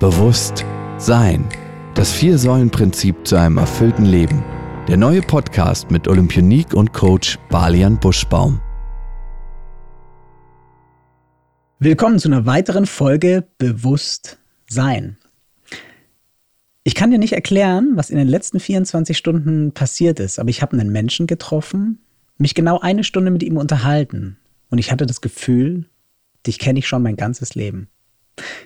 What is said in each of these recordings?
Bewusst sein. Das Vier-Säulen-Prinzip zu einem erfüllten Leben. Der neue Podcast mit Olympionik und Coach Balian Buschbaum. Willkommen zu einer weiteren Folge Bewusst sein. Ich kann dir nicht erklären, was in den letzten 24 Stunden passiert ist, aber ich habe einen Menschen getroffen, mich genau eine Stunde mit ihm unterhalten und ich hatte das Gefühl, dich kenne ich schon mein ganzes Leben.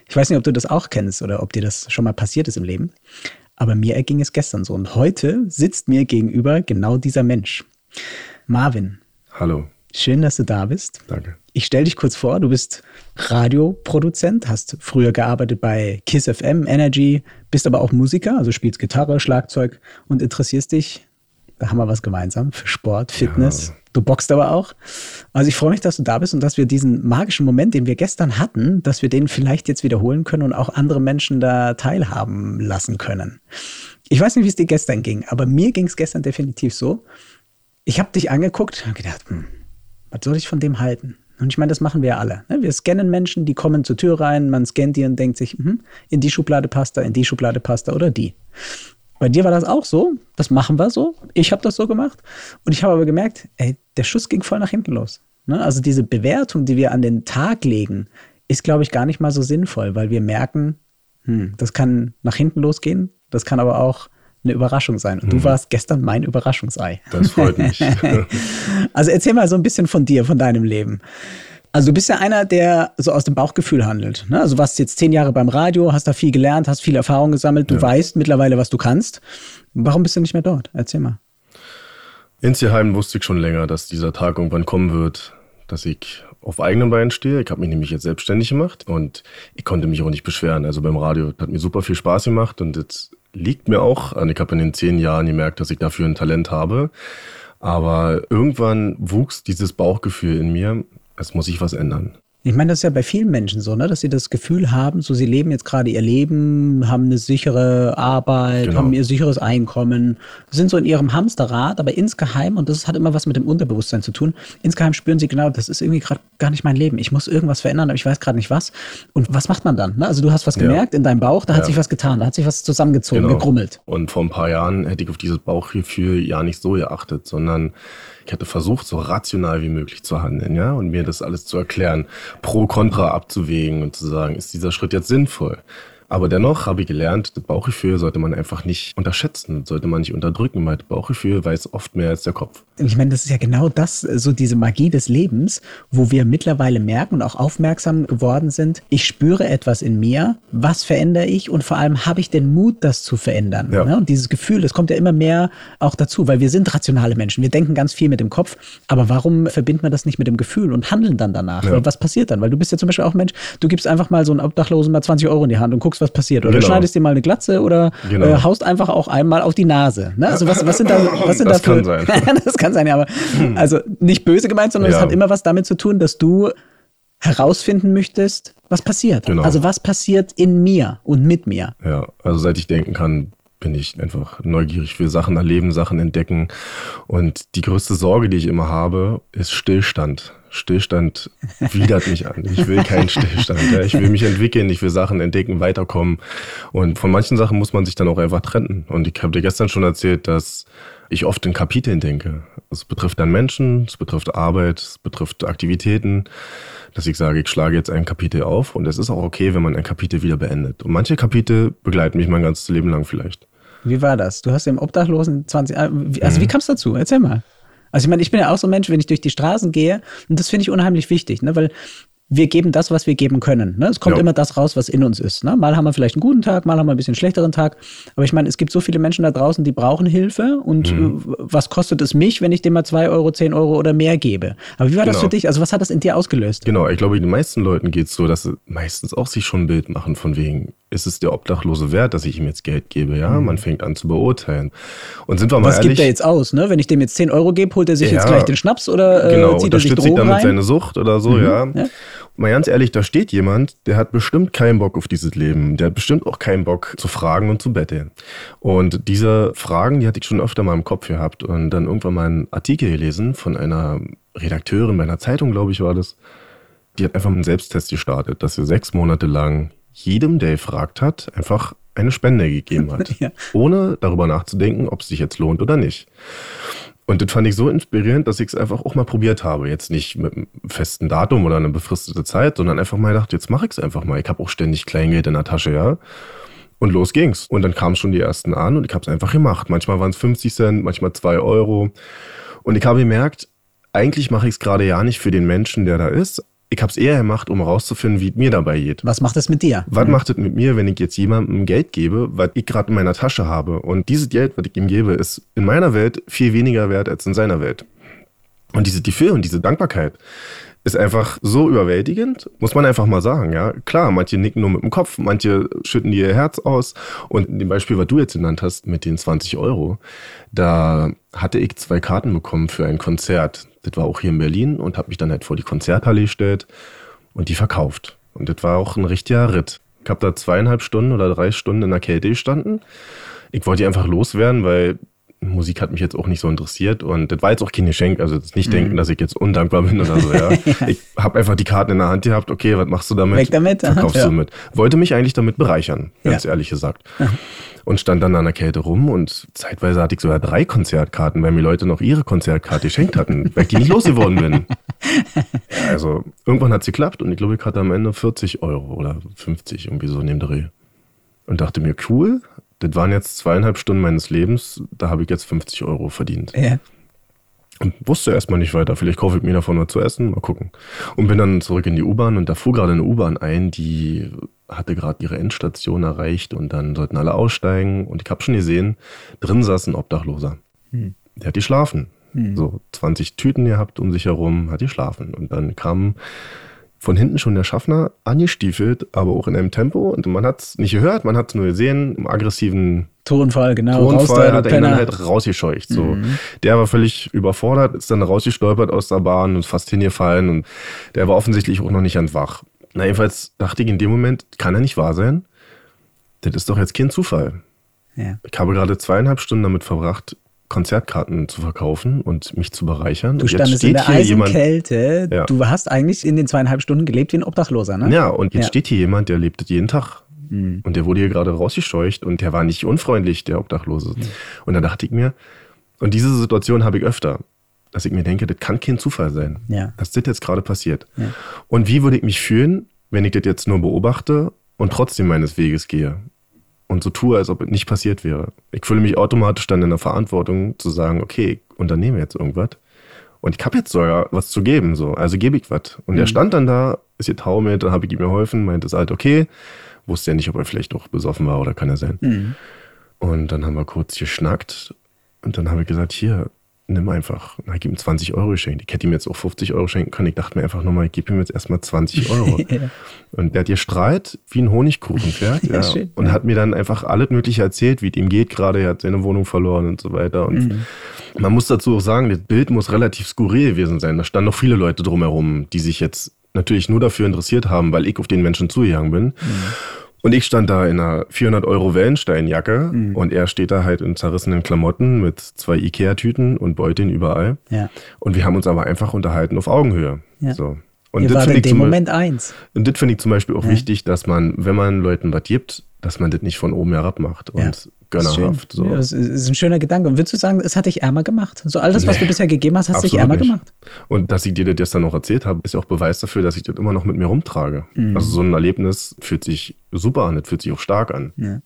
Ich weiß nicht, ob du das auch kennst oder ob dir das schon mal passiert ist im Leben, aber mir erging es gestern so. Und heute sitzt mir gegenüber genau dieser Mensch. Marvin. Hallo. Schön, dass du da bist. Danke. Ich stelle dich kurz vor, du bist Radioproduzent, hast früher gearbeitet bei Kiss FM, Energy, bist aber auch Musiker, also spielst Gitarre, Schlagzeug und interessierst dich, haben wir was gemeinsam, für Sport, Fitness. Ja. Du boxst aber auch. Also ich freue mich, dass du da bist und dass wir diesen magischen Moment, den wir gestern hatten, dass wir den vielleicht jetzt wiederholen können und auch andere Menschen da teilhaben lassen können. Ich weiß nicht, wie es dir gestern ging, aber mir ging es gestern definitiv so. Ich habe dich angeguckt und gedacht, hm, was soll ich von dem halten? Und ich meine, das machen wir ja alle. Ne? Wir scannen Menschen, die kommen zur Tür rein, man scannt die und denkt sich, hm, in die Schublade passt er, in die Schublade passt er oder die. Bei dir war das auch so. Das machen wir so. Ich habe das so gemacht. Und ich habe aber gemerkt, ey, der Schuss ging voll nach hinten los. Ne? Also diese Bewertung, die wir an den Tag legen, ist, glaube ich, gar nicht mal so sinnvoll, weil wir merken, hm, das kann nach hinten losgehen, das kann aber auch eine Überraschung sein. Und mhm. du warst gestern mein Überraschungsei. Das freut mich. also erzähl mal so ein bisschen von dir, von deinem Leben. Also du bist ja einer, der so aus dem Bauchgefühl handelt. Ne? Also du warst jetzt zehn Jahre beim Radio, hast da viel gelernt, hast viel Erfahrung gesammelt, du ja. weißt mittlerweile, was du kannst. Warum bist du nicht mehr dort? Erzähl mal. Insgeheim wusste ich schon länger, dass dieser Tag irgendwann kommen wird, dass ich auf eigenen Beinen stehe. Ich habe mich nämlich jetzt selbstständig gemacht und ich konnte mich auch nicht beschweren. Also beim Radio hat mir super viel Spaß gemacht und jetzt liegt mir auch an. Ich habe in den zehn Jahren gemerkt, dass ich dafür ein Talent habe. Aber irgendwann wuchs dieses Bauchgefühl in mir es muss sich was ändern. Ich meine, das ist ja bei vielen Menschen so, ne? dass sie das Gefühl haben, so sie leben jetzt gerade ihr Leben, haben eine sichere Arbeit, genau. haben ihr sicheres Einkommen, sind so in ihrem Hamsterrad, aber insgeheim, und das hat immer was mit dem Unterbewusstsein zu tun, insgeheim spüren sie genau, das ist irgendwie gerade gar nicht mein Leben. Ich muss irgendwas verändern, aber ich weiß gerade nicht was. Und was macht man dann? Ne? Also du hast was gemerkt ja. in deinem Bauch, da hat ja. sich was getan, da hat sich was zusammengezogen, genau. gegrummelt. Und vor ein paar Jahren hätte ich auf dieses Bauchgefühl ja nicht so geachtet, sondern ich hätte versucht, so rational wie möglich zu handeln, ja, und mir das alles zu erklären, pro kontra abzuwägen und zu sagen, ist dieser Schritt jetzt sinnvoll? Aber dennoch habe ich gelernt, das Bauchgefühl sollte man einfach nicht unterschätzen, sollte man nicht unterdrücken, weil das Bauchgefühl weiß oft mehr als der Kopf. Ich meine, das ist ja genau das, so diese Magie des Lebens, wo wir mittlerweile merken und auch aufmerksam geworden sind, ich spüre etwas in mir, was verändere ich und vor allem habe ich den Mut, das zu verändern. Ja. Ne? Und dieses Gefühl, das kommt ja immer mehr auch dazu, weil wir sind rationale Menschen, wir denken ganz viel mit dem Kopf, aber warum verbinden wir das nicht mit dem Gefühl und handeln dann danach? Ja. Was passiert dann? Weil du bist ja zum Beispiel auch ein Mensch, du gibst einfach mal so einen Obdachlosen mal 20 Euro in die Hand und guckst, was passiert. Oder genau. schneidest dir mal eine Glatze oder genau. äh, haust einfach auch einmal auf die Nase. Ne? Also was, was sind da, was sind das da für. Kann sein. das kann sein, ja, aber also nicht böse gemeint, sondern es ja. hat immer was damit zu tun, dass du herausfinden möchtest, was passiert. Genau. Also was passiert in mir und mit mir. Ja, also seit ich denken kann, bin ich einfach neugierig für Sachen erleben, Sachen entdecken. Und die größte Sorge, die ich immer habe, ist Stillstand. Stillstand widert mich an. Ich will keinen Stillstand. Ja. Ich will mich entwickeln, ich will Sachen entdecken, weiterkommen. Und von manchen Sachen muss man sich dann auch einfach trennen. Und ich habe dir gestern schon erzählt, dass ich oft in Kapiteln denke. Es betrifft dann Menschen, es betrifft Arbeit, es betrifft Aktivitäten, dass ich sage, ich schlage jetzt ein Kapitel auf und es ist auch okay, wenn man ein Kapitel wieder beendet. Und manche Kapitel begleiten mich mein ganzes Leben lang vielleicht. Wie war das? Du hast im Obdachlosen 20, also mhm. wie kam es dazu? Erzähl mal. Also ich meine, ich bin ja auch so ein Mensch, wenn ich durch die Straßen gehe, und das finde ich unheimlich wichtig, ne? weil wir geben das, was wir geben können. Ne? Es kommt ja. immer das raus, was in uns ist. Ne? Mal haben wir vielleicht einen guten Tag, mal haben wir ein bisschen schlechteren Tag. Aber ich meine, es gibt so viele Menschen da draußen, die brauchen Hilfe. Und mhm. Äh, was kostet es mich, wenn ich dem mal zwei Euro, zehn Euro oder mehr gebe? Aber wie war genau. das für dich? Also was hat das in dir ausgelöst? Genau, ich glaube, den meisten Leuten geht es so, dass sie meistens auch sich schon ein Bild machen von wegen, ist es der Obdachlose wert, dass ich ihm jetzt Geld gebe? Ja, mhm. man fängt an zu beurteilen. Und sind wir mal Was ehrlich, gibt er jetzt aus? Ne? Wenn ich dem jetzt 10 Euro gebe, holt er sich ja, jetzt gleich den Schnaps oder äh, genau, zieht er sich Drogen damit rein? seine Sucht oder so, mhm. ja. ja. Mal ganz ehrlich, da steht jemand, der hat bestimmt keinen Bock auf dieses Leben. Der hat bestimmt auch keinen Bock zu fragen und zu betteln. Und diese Fragen, die hatte ich schon öfter mal im Kopf gehabt und dann irgendwann mal einen Artikel gelesen von einer Redakteurin bei einer Zeitung, glaube ich, war das. Die hat einfach einen Selbsttest gestartet, dass sie sechs Monate lang jedem, der gefragt hat, einfach eine Spende gegeben hat. ja. Ohne darüber nachzudenken, ob es sich jetzt lohnt oder nicht. Und das fand ich so inspirierend, dass ich es einfach auch mal probiert habe. Jetzt nicht mit einem festen Datum oder einer befristete Zeit, sondern einfach mal gedacht, jetzt mache ich es einfach mal. Ich habe auch ständig Kleingeld in der Tasche, ja. Und los ging's. Und dann kamen schon die ersten an und ich habe es einfach gemacht. Manchmal waren es 50 Cent, manchmal 2 Euro. Und ich habe gemerkt, eigentlich mache ich es gerade ja nicht für den Menschen, der da ist, ich habe es eher gemacht, um herauszufinden, wie es mir dabei geht. Was macht es mit dir? Was mhm. macht es mit mir, wenn ich jetzt jemandem Geld gebe, was ich gerade in meiner Tasche habe? Und dieses Geld, was ich ihm gebe, ist in meiner Welt viel weniger wert als in seiner Welt. Und diese Gefühl und diese Dankbarkeit ist einfach so überwältigend, muss man einfach mal sagen, ja. Klar, manche nicken nur mit dem Kopf, manche schütten ihr Herz aus. Und in dem Beispiel, was du jetzt genannt hast, mit den 20 Euro, da hatte ich zwei Karten bekommen für ein Konzert. Das war auch hier in Berlin und habe mich dann halt vor die Konzerthalle gestellt und die verkauft. Und das war auch ein richtiger Ritt. Ich habe da zweieinhalb Stunden oder drei Stunden in der Kälte gestanden. Ich wollte die einfach loswerden, weil Musik hat mich jetzt auch nicht so interessiert und das war jetzt auch kein Geschenk, also das nicht mhm. denken, dass ich jetzt undankbar bin oder so, ja. ich habe einfach die Karten in der Hand gehabt, okay, was machst du damit? Weg damit. Verkaufst ja. du mit. Wollte mich eigentlich damit bereichern, ganz ja. ehrlich gesagt. Und stand dann an der Kälte rum und zeitweise hatte ich sogar drei Konzertkarten, weil mir Leute noch ihre Konzertkarte geschenkt hatten, weil ich die nicht losgeworden bin. also irgendwann hat es geklappt und ich glaube, ich hatte am Ende 40 Euro oder 50, irgendwie so in dem Dreh. Und dachte mir, cool, das waren jetzt zweieinhalb Stunden meines Lebens, da habe ich jetzt 50 Euro verdient. Ja. Und wusste erstmal nicht weiter. Vielleicht kaufe ich mir davon nur zu essen, mal gucken. Und bin dann zurück in die U-Bahn und da fuhr gerade eine U-Bahn ein, die hatte gerade ihre Endstation erreicht und dann sollten alle aussteigen. Und ich habe schon gesehen, drin saß ein Obdachloser. Hm. Der hat geschlafen. Hm. So 20 Tüten gehabt um sich herum, hat geschlafen. Und dann kam von hinten schon der Schaffner angestiefelt, aber auch in einem Tempo. Und man hat es nicht gehört, man hat es nur gesehen, im aggressiven Tonfall, genau. Tonfall hat er ihn dann halt rausgescheucht. So. Mhm. Der war völlig überfordert, ist dann rausgestolpert aus der Bahn und fast hingefallen. Und der war offensichtlich auch noch nicht ans Wach. Na, jedenfalls dachte ich in dem Moment, kann er nicht wahr sein? Das ist doch jetzt kein Zufall. Ja. Ich habe gerade zweieinhalb Stunden damit verbracht, Konzertkarten zu verkaufen und mich zu bereichern. Du standest in der Eisenkälte. Ja. Du hast eigentlich in den zweieinhalb Stunden gelebt wie ein Obdachloser, ne? Ja, und jetzt ja. steht hier jemand, der lebt jeden Tag. Mhm. Und der wurde hier gerade rausgescheucht und der war nicht unfreundlich, der Obdachlose. Mhm. Und dann dachte ich mir, und diese Situation habe ich öfter, dass ich mir denke, das kann kein Zufall sein, ja. dass das jetzt gerade passiert. Und wie würde ich mich fühlen, wenn ich das jetzt nur beobachte und trotzdem meines Weges gehe? Und so tue, als ob es nicht passiert wäre. Ich fühle mich automatisch dann in der Verantwortung zu sagen, okay, ich unternehme jetzt irgendwas. Und ich habe jetzt sogar was zu geben, so. Also gebe ich was. Und mhm. er stand dann da, ist hier taumelt, dann habe ich ihm geholfen, meinte es halt okay. Wusste ja nicht, ob er vielleicht auch besoffen war oder kann er sein. Mhm. Und dann haben wir kurz geschnackt und dann habe ich gesagt, hier, nimm einfach. Na, ich ihm 20 Euro geschenkt. Ich hätte ihm jetzt auch 50 Euro schenken können. Ich dachte mir einfach nochmal, ich gebe ihm jetzt erstmal 20 Euro. ja. Und der hat gestrahlt wie ein Honigkuchenpferd. ja, ja. und hat mir dann einfach alles Mögliche erzählt, wie es ihm geht gerade. Er hat seine Wohnung verloren und so weiter. Und mhm. man muss dazu auch sagen, das Bild muss relativ skurril gewesen sein. Da standen noch viele Leute drumherum, die sich jetzt natürlich nur dafür interessiert haben, weil ich auf den Menschen zugegangen bin. Mhm. Und ich stand da in einer 400 Euro Wellensteinjacke mhm. und er steht da halt in zerrissenen Klamotten mit zwei Ikea-Tüten und Beuteln überall. Ja. Und wir haben uns aber einfach unterhalten auf Augenhöhe. Ja. So. Und das in dem Moment eins. Und das finde ich zum Beispiel auch ja. wichtig, dass man, wenn man Leuten was gibt, dass man das nicht von oben herab macht. Und gönnerhaft. So. Ja, das ist ein schöner Gedanke. Und würdest du sagen, es hat dich ärmer gemacht? So alles, nee, was du bisher gegeben hast, hat dich ärmer nicht. gemacht? Und dass ich dir das dann noch erzählt habe, ist ja auch Beweis dafür, dass ich das immer noch mit mir rumtrage. Mhm. Also so ein Erlebnis fühlt sich super an, das fühlt sich auch stark an. Ja.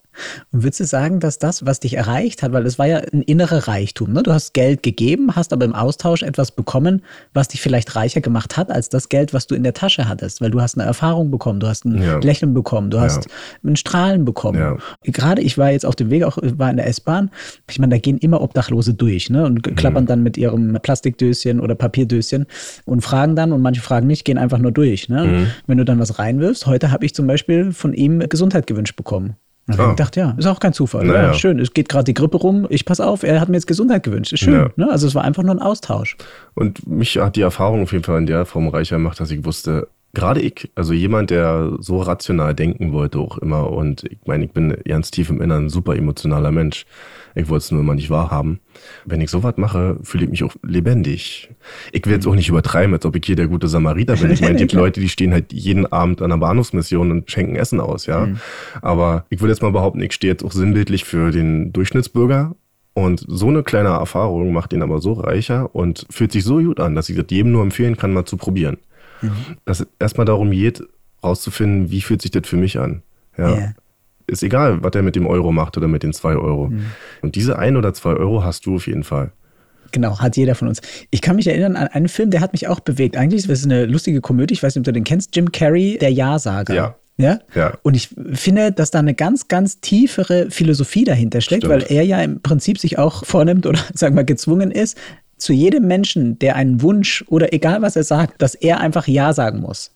Und würdest du sagen, dass das, was dich erreicht hat, weil es war ja ein innerer Reichtum, ne? du hast Geld gegeben, hast aber im Austausch etwas bekommen, was dich vielleicht reicher gemacht hat als das Geld, was du in der Tasche hattest, weil du hast eine Erfahrung bekommen, du hast ein ja. Lächeln bekommen, du hast ein Strahlen bekommen. Gerade ich war jetzt auf dem Weg, auch war in der S-Bahn, ich meine, da gehen immer Obdachlose durch ne? und klappern mhm. dann mit ihrem Plastikdöschen oder Papierdöschen und fragen dann und manche fragen nicht, gehen einfach nur durch. Ne? Mhm. Wenn du dann was reinwirfst, heute habe ich zum Beispiel von ihm Gesundheit gewünscht bekommen. Und ah. ich dachte, ja, ist auch kein Zufall. Naja. Ja, schön, es geht gerade die Grippe rum. Ich pass auf, er hat mir jetzt Gesundheit gewünscht. Ist schön. Ja. Ne? Also es war einfach nur ein Austausch. Und mich hat die Erfahrung auf jeden Fall in der Form reicher gemacht, dass ich wusste, gerade ich, also jemand, der so rational denken wollte auch immer und ich meine, ich bin ganz tief im Inneren ein super emotionaler Mensch. Ich wollte es nur immer nicht wahrhaben. Wenn ich sowas mache, fühle ich mich auch lebendig. Ich will jetzt auch nicht übertreiben, als ob ich hier der gute Samariter bin. Ich meine, die Leute, die stehen halt jeden Abend an der Bahnhofsmission und schenken Essen aus, ja. Mhm. Aber ich würde jetzt mal behaupten, ich stehe jetzt auch sinnbildlich für den Durchschnittsbürger und so eine kleine Erfahrung macht ihn aber so reicher und fühlt sich so gut an, dass ich das jedem nur empfehlen kann, mal zu probieren. Mhm. Dass es erstmal darum geht, rauszufinden, wie fühlt sich das für mich an. Ja. Yeah. Ist egal, was er mit dem Euro macht oder mit den zwei Euro. Mhm. Und diese ein oder zwei Euro hast du auf jeden Fall. Genau, hat jeder von uns. Ich kann mich erinnern an einen Film, der hat mich auch bewegt. Eigentlich ist es eine lustige Komödie, ich weiß nicht, ob du den kennst, Jim Carrey, der Ja-Sager. Ja. Ja? ja. Und ich finde, dass da eine ganz, ganz tiefere Philosophie dahinter steckt, Stimmt. weil er ja im Prinzip sich auch vornimmt oder sagen wir gezwungen ist, zu jedem Menschen, der einen Wunsch oder egal was er sagt, dass er einfach Ja sagen muss.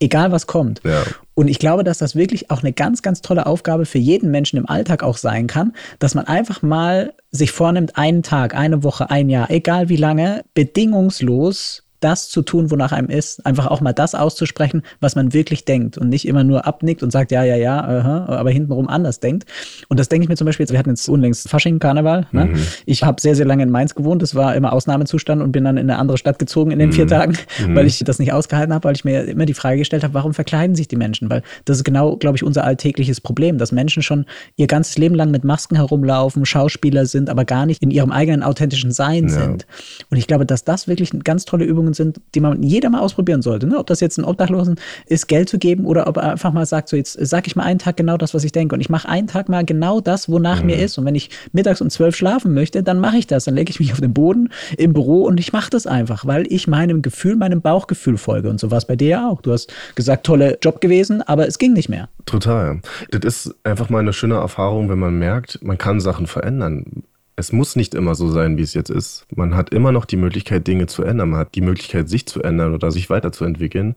Egal was kommt. Ja. Und ich glaube, dass das wirklich auch eine ganz, ganz tolle Aufgabe für jeden Menschen im Alltag auch sein kann, dass man einfach mal sich vornimmt, einen Tag, eine Woche, ein Jahr, egal wie lange, bedingungslos das zu tun, wonach einem ist, einfach auch mal das auszusprechen, was man wirklich denkt und nicht immer nur abnickt und sagt, ja, ja, ja, aha, aber hintenrum anders denkt. Und das denke ich mir zum Beispiel, wir hatten jetzt unlängst Fasching, Karneval. Ne? Mhm. Ich habe sehr, sehr lange in Mainz gewohnt, das war immer Ausnahmezustand und bin dann in eine andere Stadt gezogen in den mhm. vier Tagen, mhm. weil ich das nicht ausgehalten habe, weil ich mir immer die Frage gestellt habe, warum verkleiden sich die Menschen? Weil das ist genau, glaube ich, unser alltägliches Problem, dass Menschen schon ihr ganzes Leben lang mit Masken herumlaufen, Schauspieler sind, aber gar nicht in ihrem eigenen authentischen Sein ja. sind. Und ich glaube, dass das wirklich eine ganz tolle Übung Übungen sind, die man jeder mal ausprobieren sollte. Ne? Ob das jetzt ein Obdachlosen ist, Geld zu geben oder ob er einfach mal sagt, so jetzt sage ich mal einen Tag genau das, was ich denke. Und ich mache einen Tag mal genau das, wonach mhm. mir ist. Und wenn ich mittags um zwölf schlafen möchte, dann mache ich das. Dann lege ich mich auf den Boden im Büro und ich mache das einfach, weil ich meinem Gefühl, meinem Bauchgefühl folge. Und so war es bei dir ja auch. Du hast gesagt, tolle Job gewesen, aber es ging nicht mehr. Total. Das ist einfach mal eine schöne Erfahrung, wenn man merkt, man kann Sachen verändern es muss nicht immer so sein, wie es jetzt ist. Man hat immer noch die Möglichkeit, Dinge zu ändern. Man hat die Möglichkeit, sich zu ändern oder sich weiterzuentwickeln.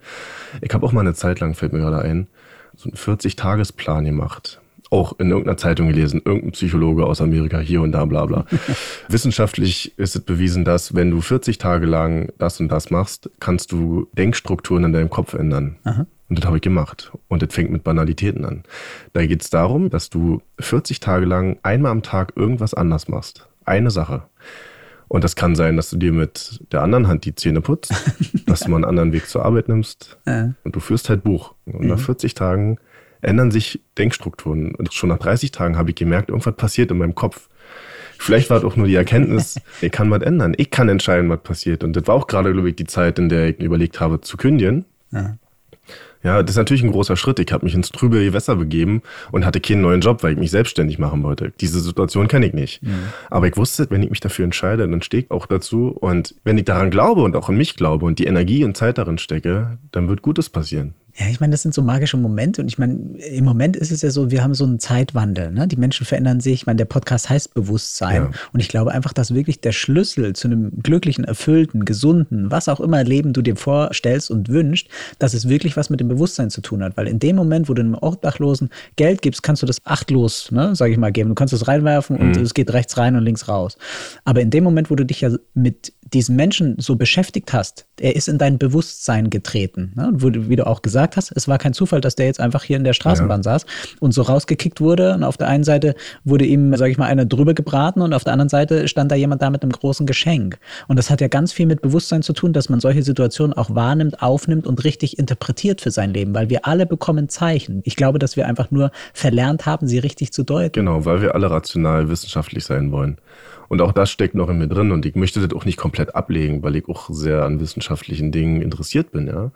Ich habe auch mal eine Zeit lang, fällt mir gerade ein, so einen 40-Tagesplan gemacht. Auch in irgendeiner Zeitung gelesen, irgendein Psychologe aus Amerika, hier und da, bla bla. Wissenschaftlich ist es bewiesen, dass wenn du 40 Tage lang das und das machst, kannst du Denkstrukturen in deinem Kopf ändern. Aha. Und das habe ich gemacht. Und das fängt mit Banalitäten an. Da geht es darum, dass du 40 Tage lang einmal am Tag irgendwas anders machst. Eine Sache. Und das kann sein, dass du dir mit der anderen Hand die Zähne putzt, dass du mal einen anderen Weg zur Arbeit nimmst. Ja. Und du führst halt Buch. Und mhm. nach 40 Tagen ändern sich Denkstrukturen. Und schon nach 30 Tagen habe ich gemerkt, irgendwas passiert in meinem Kopf. Vielleicht war es auch nur die Erkenntnis, ich kann was ändern. Ich kann entscheiden, was passiert. Und das war auch gerade, glaube ich, die Zeit, in der ich überlegt habe, zu kündigen. Ja. Ja, das ist natürlich ein großer Schritt. Ich habe mich ins trübe Gewässer begeben und hatte keinen neuen Job, weil ich mich selbstständig machen wollte. Diese Situation kenne ich nicht. Mhm. Aber ich wusste, wenn ich mich dafür entscheide, dann stehe ich auch dazu. Und wenn ich daran glaube und auch an mich glaube und die Energie und Zeit darin stecke, dann wird Gutes passieren. Ja, ich meine, das sind so magische Momente. Und ich meine, im Moment ist es ja so, wir haben so einen Zeitwandel. Ne? Die Menschen verändern sich. Ich meine, der Podcast heißt Bewusstsein. Ja. Und ich glaube einfach, dass wirklich der Schlüssel zu einem glücklichen, erfüllten, gesunden, was auch immer Leben du dir vorstellst und wünschst, dass es wirklich was mit dem Bewusstsein zu tun hat. Weil in dem Moment, wo du einem Obdachlosen Geld gibst, kannst du das achtlos, ne, sage ich mal, geben. Du kannst es reinwerfen und mhm. es geht rechts rein und links raus. Aber in dem Moment, wo du dich ja mit diesen Menschen so beschäftigt hast, er ist in dein Bewusstsein getreten. Ne? Und wie du auch gesagt hast, es war kein Zufall, dass der jetzt einfach hier in der Straßenbahn ja. saß und so rausgekickt wurde. Und auf der einen Seite wurde ihm, sage ich mal, einer drüber gebraten und auf der anderen Seite stand da jemand da mit einem großen Geschenk. Und das hat ja ganz viel mit Bewusstsein zu tun, dass man solche Situationen auch wahrnimmt, aufnimmt und richtig interpretiert für sein Leben, weil wir alle bekommen Zeichen. Ich glaube, dass wir einfach nur verlernt haben, sie richtig zu deuten. Genau, weil wir alle rational wissenschaftlich sein wollen. Und auch das steckt noch in mir drin und ich möchte das auch nicht komplett ablegen, weil ich auch sehr an wissenschaftlichen Dingen interessiert bin, ja.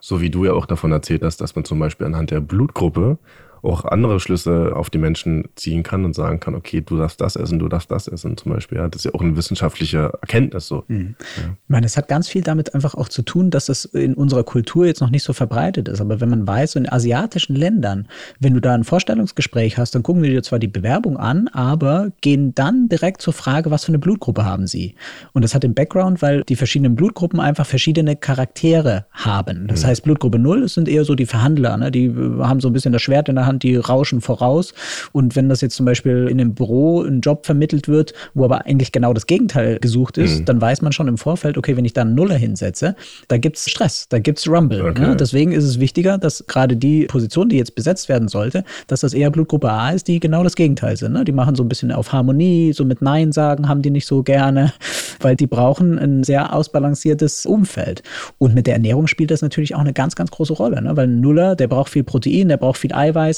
So wie du ja auch davon erzählt hast, dass man zum Beispiel anhand der Blutgruppe auch andere Schlüsse auf die Menschen ziehen kann und sagen kann, okay, du darfst das essen, du darfst das essen zum Beispiel. Ja, das ist ja auch eine wissenschaftliche Erkenntnis so. Mhm. Ja. Ich meine, es hat ganz viel damit einfach auch zu tun, dass es in unserer Kultur jetzt noch nicht so verbreitet ist. Aber wenn man weiß, so in asiatischen Ländern, wenn du da ein Vorstellungsgespräch hast, dann gucken die dir zwar die Bewerbung an, aber gehen dann direkt zur Frage, was für eine Blutgruppe haben sie. Und das hat den Background, weil die verschiedenen Blutgruppen einfach verschiedene Charaktere haben. Das mhm. heißt, Blutgruppe 0 sind eher so die Verhandler, ne? die haben so ein bisschen das Schwert in der Hand die rauschen voraus. Und wenn das jetzt zum Beispiel in einem Büro ein Job vermittelt wird, wo aber eigentlich genau das Gegenteil gesucht ist, mhm. dann weiß man schon im Vorfeld, okay, wenn ich da einen Nuller hinsetze, da gibt es Stress, da gibt es Rumble. Okay. Ne? Deswegen ist es wichtiger, dass gerade die Position, die jetzt besetzt werden sollte, dass das eher Blutgruppe A ist, die genau das Gegenteil sind. Ne? Die machen so ein bisschen auf Harmonie, so mit Nein sagen haben die nicht so gerne, weil die brauchen ein sehr ausbalanciertes Umfeld. Und mit der Ernährung spielt das natürlich auch eine ganz, ganz große Rolle, ne? weil ein Nuller, der braucht viel Protein, der braucht viel Eiweiß.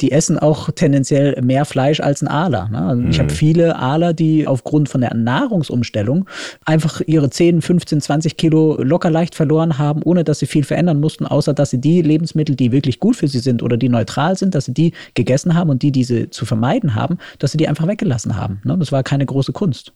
Die essen auch tendenziell mehr Fleisch als ein Aler. Ne? Also mhm. Ich habe viele Aler, die aufgrund von der Nahrungsumstellung einfach ihre 10, 15, 20 Kilo locker leicht verloren haben, ohne dass sie viel verändern mussten, außer dass sie die Lebensmittel, die wirklich gut für sie sind oder die neutral sind, dass sie die gegessen haben und die, diese zu vermeiden haben, dass sie die einfach weggelassen haben. Ne? Das war keine große Kunst.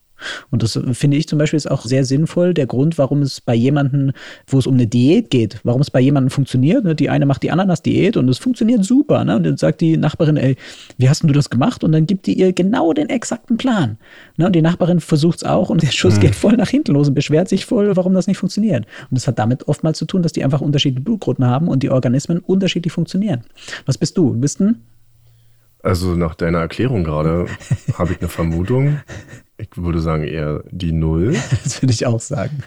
Und das finde ich zum Beispiel ist auch sehr sinnvoll, der Grund, warum es bei jemandem, wo es um eine Diät geht, warum es bei jemandem funktioniert. Ne? Die eine macht die Ananas-Diät und es funktioniert super. Ne? Und dann sagt die Nachbarin, ey, wie hast du das gemacht? Und dann gibt die ihr genau den exakten Plan. Ne? Und die Nachbarin versucht es auch und der Schuss mhm. geht voll nach hinten los und beschwert sich voll, warum das nicht funktioniert. Und das hat damit oftmals zu tun, dass die einfach unterschiedliche Blutgruppen haben und die Organismen unterschiedlich funktionieren. Was bist du? Bist ein also nach deiner Erklärung gerade habe ich eine Vermutung. Ich würde sagen eher die Null. Das würde ich auch sagen.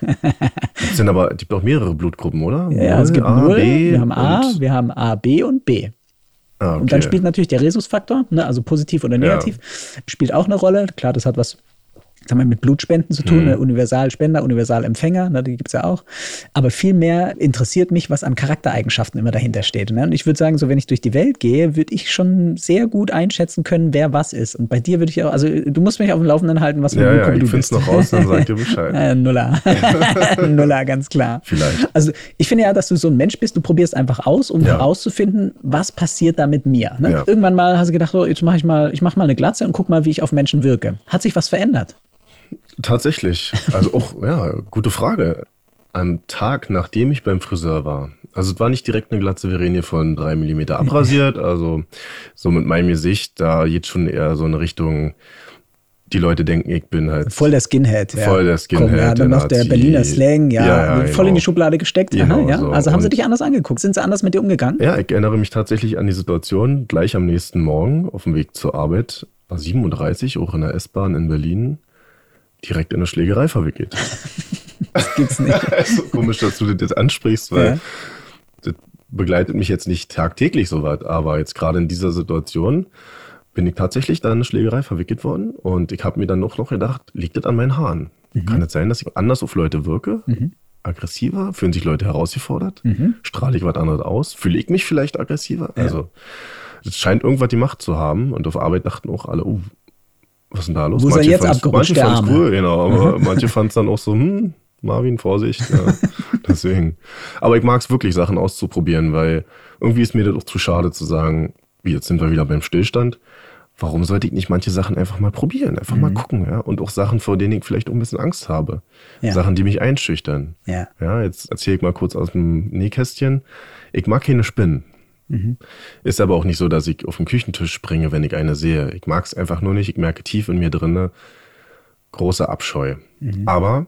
Es sind aber, gibt auch mehrere Blutgruppen, oder? Ja, ja es gibt A, Null, B wir haben A, wir haben A, B und B. Ah, okay. Und dann spielt natürlich der Rhesusfaktor, ne, also positiv oder negativ, ja. spielt auch eine Rolle. Klar, das hat was haben wir mit Blutspenden zu tun, mhm. ne? Universalspender, Universalempfänger, ne? die gibt es ja auch. Aber vielmehr interessiert mich, was an Charaktereigenschaften immer dahinter steht. Ne? Und ich würde sagen, so wenn ich durch die Welt gehe, würde ich schon sehr gut einschätzen können, wer was ist. Und bei dir würde ich auch, also du musst mich auf dem Laufenden halten, was ja, ja, ich finde es noch raus, dann sag dir Bescheid. äh, Nuller. Nuller, ganz klar. Vielleicht. Also ich finde ja, dass du so ein Mensch bist, du probierst einfach aus, um ja. herauszufinden, was passiert da mit mir. Ne? Ja. Irgendwann mal hast du gedacht, so, jetzt mache ich mal, ich mache mal eine Glatze und guck mal, wie ich auf Menschen wirke. Hat sich was verändert? Tatsächlich. Also auch, ja, gute Frage. Am Tag, nachdem ich beim Friseur war, also es war nicht direkt eine Glatze Verenie von drei Millimeter abrasiert, also so mit meinem Gesicht, da jetzt schon eher so eine Richtung, die Leute denken, ich bin halt. Voll der Skinhead, ja. Voll der Skinhead. Komm, ja, dann noch der Berliner Slang, ja, ja, ja voll genau. in die Schublade gesteckt. Genau, Aha, ja. So. Also haben sie dich anders angeguckt? Sind sie anders mit dir umgegangen? Ja, ich erinnere mich tatsächlich an die Situation, gleich am nächsten Morgen auf dem Weg zur Arbeit, war 37, auch in der S-Bahn in Berlin direkt in eine Schlägerei verwickelt. das gibt's nicht. so komisch, dass du das ansprichst, weil ja. das begleitet mich jetzt nicht tagtäglich so weit, aber jetzt gerade in dieser Situation bin ich tatsächlich da in eine Schlägerei verwickelt worden und ich habe mir dann noch, noch gedacht, liegt das an meinen Haaren? Mhm. Kann es sein, dass ich anders auf Leute wirke? Mhm. Aggressiver? Fühlen sich Leute herausgefordert? Mhm. Strahle ich was anderes aus? Fühle ich mich vielleicht aggressiver? Ja. Also, es scheint irgendwas die Macht zu haben und auf Arbeit dachten auch alle, oh, was ist denn da los? Wo ist er jetzt abgerutscht, Manche fanden es cool, genau, aber manche fanden es dann auch so, hm, Marvin, Vorsicht. Ja, deswegen. Aber ich mag es wirklich, Sachen auszuprobieren, weil irgendwie ist mir das auch zu schade zu sagen, wie jetzt sind wir wieder beim Stillstand. Warum sollte ich nicht manche Sachen einfach mal probieren, einfach mhm. mal gucken, ja? Und auch Sachen, vor denen ich vielleicht auch ein bisschen Angst habe. Ja. Sachen, die mich einschüchtern. Ja. Ja, jetzt erzähle ich mal kurz aus dem Nähkästchen. Ich mag keine Spinnen. Mhm. Ist aber auch nicht so, dass ich auf den Küchentisch springe, wenn ich eine sehe. Ich mag es einfach nur nicht. Ich merke tief in mir drinne große Abscheu. Mhm. Aber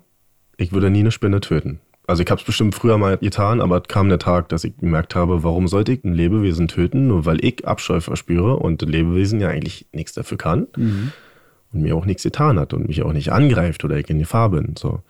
ich würde nie eine Spinne töten. Also ich habe es bestimmt früher mal getan, aber es kam der Tag, dass ich gemerkt habe, warum sollte ich ein Lebewesen töten, nur weil ich Abscheu verspüre und ein Lebewesen ja eigentlich nichts dafür kann mhm. und mir auch nichts getan hat und mich auch nicht angreift oder ich in Gefahr bin. So.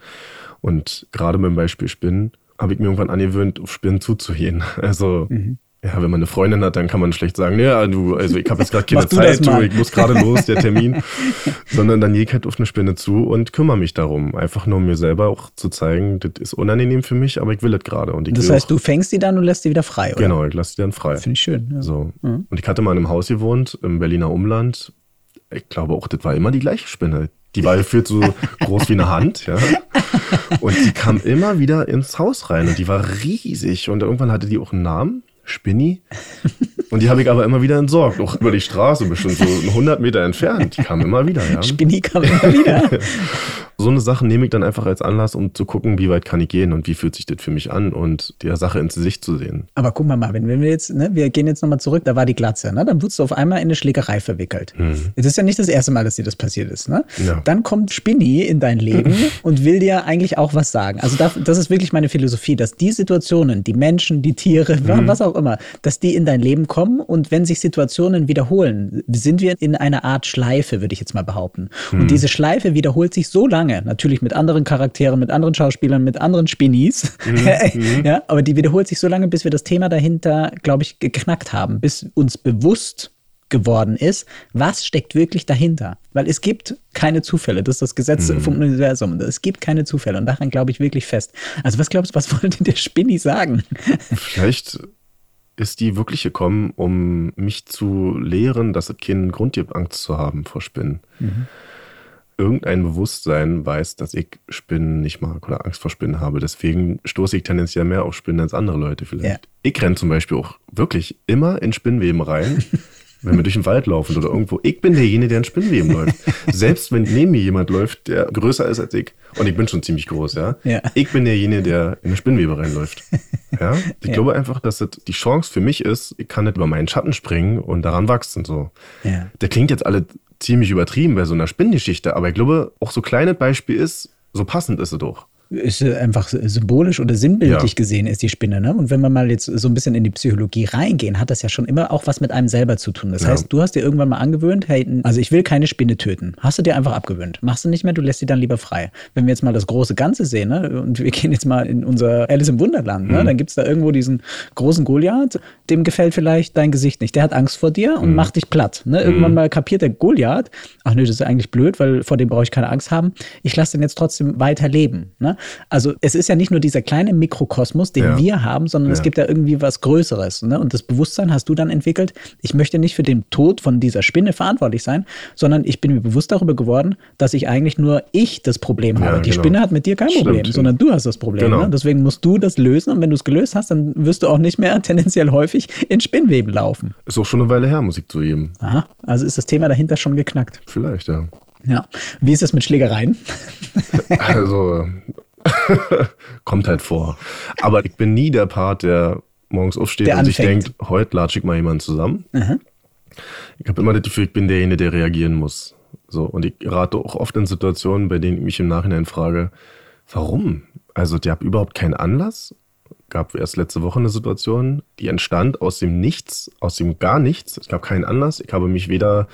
Und gerade beim Beispiel Spinnen habe ich mir irgendwann angewöhnt, auf Spinnen zuzugehen. Also mhm. Ja, wenn man eine Freundin hat, dann kann man schlecht sagen, ja, du, also ich habe jetzt gerade keine Zeit, du, ich muss gerade los, der Termin. Sondern dann gehe ich halt auf eine Spinne zu und kümmere mich darum. Einfach nur um mir selber auch zu zeigen, das ist unangenehm für mich, aber ich will es gerade. Das heißt, du fängst die dann und lässt die wieder frei, oder? Genau, ich lasse die dann frei. Finde ich schön. Ja. So. Mhm. Und ich hatte mal in einem Haus gewohnt, im Berliner Umland. Ich glaube auch, das war immer die gleiche Spinne. Die war gefühlt so groß wie eine Hand, ja. Und die kam immer wieder ins Haus rein und die war riesig. Und irgendwann hatte die auch einen Namen. Spinni. Und die habe ich aber immer wieder entsorgt, auch über die Straße, bestimmt so 100 Meter entfernt. Die kam immer wieder, ja. Spinni kam immer wieder. so eine Sache nehme ich dann einfach als Anlass, um zu gucken, wie weit kann ich gehen und wie fühlt sich das für mich an und der Sache ins Gesicht zu sehen. Aber guck mal, Marvin, wenn wir jetzt, ne, wir gehen jetzt nochmal zurück, da war die Glatze, ne? Dann wurdest du auf einmal in eine Schlägerei verwickelt. Mhm. Das ist ja nicht das erste Mal, dass dir das passiert ist, ne? Ja. Dann kommt Spinny in dein Leben und will dir eigentlich auch was sagen. Also das ist wirklich meine Philosophie, dass die Situationen, die Menschen, die Tiere, mhm. was auch immer, dass die in dein Leben kommen und wenn sich Situationen wiederholen, sind wir in einer Art Schleife, würde ich jetzt mal behaupten. Mhm. Und diese Schleife wiederholt sich so lange, lange. Natürlich mit anderen Charakteren, mit anderen Schauspielern, mit anderen Spinis. Mhm. mhm. ja, aber die wiederholt sich so lange, bis wir das Thema dahinter, glaube ich, geknackt haben, bis uns bewusst geworden ist, was steckt wirklich dahinter. Weil es gibt keine Zufälle. Das ist das Gesetz mhm. vom Universum. Es gibt keine Zufälle. Und daran glaube ich wirklich fest. Also was glaubst du, was wollte der Spinni sagen? Vielleicht ist die wirklich gekommen, um mich zu lehren, dass es keinen Grund gibt, Angst zu haben vor Spinnen. Mhm irgendein Bewusstsein weiß, dass ich Spinnen nicht mag oder Angst vor Spinnen habe. Deswegen stoße ich tendenziell mehr auf Spinnen als andere Leute vielleicht. Ja. Ich renne zum Beispiel auch wirklich immer in Spinnweben rein, wenn wir durch den Wald laufen oder irgendwo. Ich bin derjenige, der in Spinnweben läuft. Selbst wenn neben mir jemand läuft, der größer ist als ich, und ich bin schon ziemlich groß, ja. ja. Ich bin derjenige, der in eine Spinnwebe reinläuft. Ja. Ich ja. glaube einfach, dass das die Chance für mich ist, ich kann nicht über meinen Schatten springen und daran wachsen. So. Ja. Der klingt jetzt alle ziemlich übertrieben bei so einer Spinnengeschichte, aber ich glaube, auch so kleines Beispiel ist, so passend ist es doch ist einfach symbolisch oder sinnbildlich ja. gesehen ist die Spinne. Ne? Und wenn wir mal jetzt so ein bisschen in die Psychologie reingehen, hat das ja schon immer auch was mit einem selber zu tun. Das ja. heißt, du hast dir irgendwann mal angewöhnt, hey, also ich will keine Spinne töten. Hast du dir einfach abgewöhnt. Machst du nicht mehr, du lässt sie dann lieber frei. Wenn wir jetzt mal das große Ganze sehen, ne? und wir gehen jetzt mal in unser Alice im Wunderland, ne? mhm. dann gibt es da irgendwo diesen großen Goliath, dem gefällt vielleicht dein Gesicht nicht. Der hat Angst vor dir und mhm. macht dich platt. Ne? Irgendwann mhm. mal kapiert der Goliath, ach nö, das ist eigentlich blöd, weil vor dem brauche ich keine Angst haben. Ich lasse den jetzt trotzdem weiter leben. Ne? Also es ist ja nicht nur dieser kleine Mikrokosmos, den ja. wir haben, sondern ja. es gibt ja irgendwie was Größeres. Ne? Und das Bewusstsein hast du dann entwickelt, ich möchte nicht für den Tod von dieser Spinne verantwortlich sein, sondern ich bin mir bewusst darüber geworden, dass ich eigentlich nur ich das Problem habe. Ja, Die genau. Spinne hat mit dir kein Stimmt, Problem, sondern du hast das Problem. Genau. Ne? Deswegen musst du das lösen und wenn du es gelöst hast, dann wirst du auch nicht mehr tendenziell häufig in Spinnweben laufen. Ist auch schon eine Weile her, Musik zu geben. Aha, also ist das Thema dahinter schon geknackt. Vielleicht, ja. Ja. Wie ist es mit Schlägereien? Also, kommt halt vor. Aber ich bin nie der Part, der morgens aufsteht der und anfängt. sich denkt, heute latsche ich mal jemanden zusammen. Mhm. Ich habe immer das Gefühl, ich bin derjenige, der reagieren muss. So, und ich rate auch oft in Situationen, bei denen ich mich im Nachhinein frage, warum? Also, die haben überhaupt keinen Anlass. Gab erst letzte Woche eine Situation, die entstand aus dem Nichts, aus dem gar nichts. Es gab keinen Anlass. Ich habe mich weder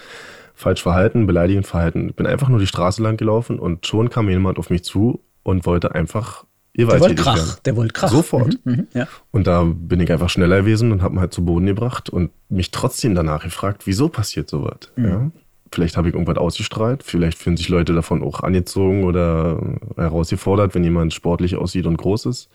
falsch verhalten, beleidigend verhalten. Ich bin einfach nur die Straße lang gelaufen und schon kam jemand auf mich zu und wollte einfach ihr Der wollte Krach. Der wollte Krach. Sofort. Mhm, mhm, ja. Und da bin ich einfach schneller gewesen und habe ihn halt zu Boden gebracht und mich trotzdem danach gefragt, wieso passiert sowas? Mhm. Ja? Vielleicht habe ich irgendwas ausgestrahlt, vielleicht fühlen sich Leute davon auch angezogen oder herausgefordert, wenn jemand sportlich aussieht und groß ist.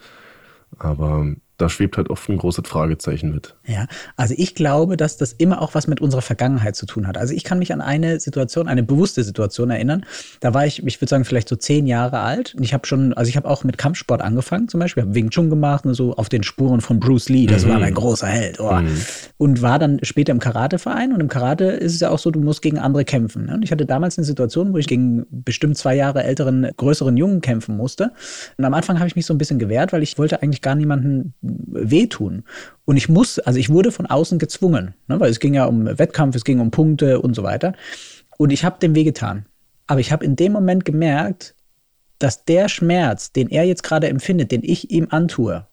Aber da schwebt halt oft ein großes Fragezeichen mit. Ja, also ich glaube, dass das immer auch was mit unserer Vergangenheit zu tun hat. Also ich kann mich an eine Situation, eine bewusste Situation erinnern. Da war ich, ich würde sagen, vielleicht so zehn Jahre alt. Und ich habe schon, also ich habe auch mit Kampfsport angefangen zum Beispiel. Ich habe Wing Chun gemacht, und so auf den Spuren von Bruce Lee. Das mhm. war mein großer Held. Oh. Mhm. Und war dann später im Karateverein. Und im Karate ist es ja auch so, du musst gegen andere kämpfen. Ne? Und ich hatte damals eine Situation, wo ich gegen bestimmt zwei Jahre älteren, größeren Jungen kämpfen musste. Und am Anfang habe ich mich so ein bisschen gewehrt, weil ich wollte eigentlich gar niemanden wehtun. Und ich muss, also ich wurde von außen gezwungen, ne, weil es ging ja um Wettkampf, es ging um Punkte und so weiter. Und ich habe dem wehgetan. Aber ich habe in dem Moment gemerkt, dass der Schmerz, den er jetzt gerade empfindet, den ich ihm antue,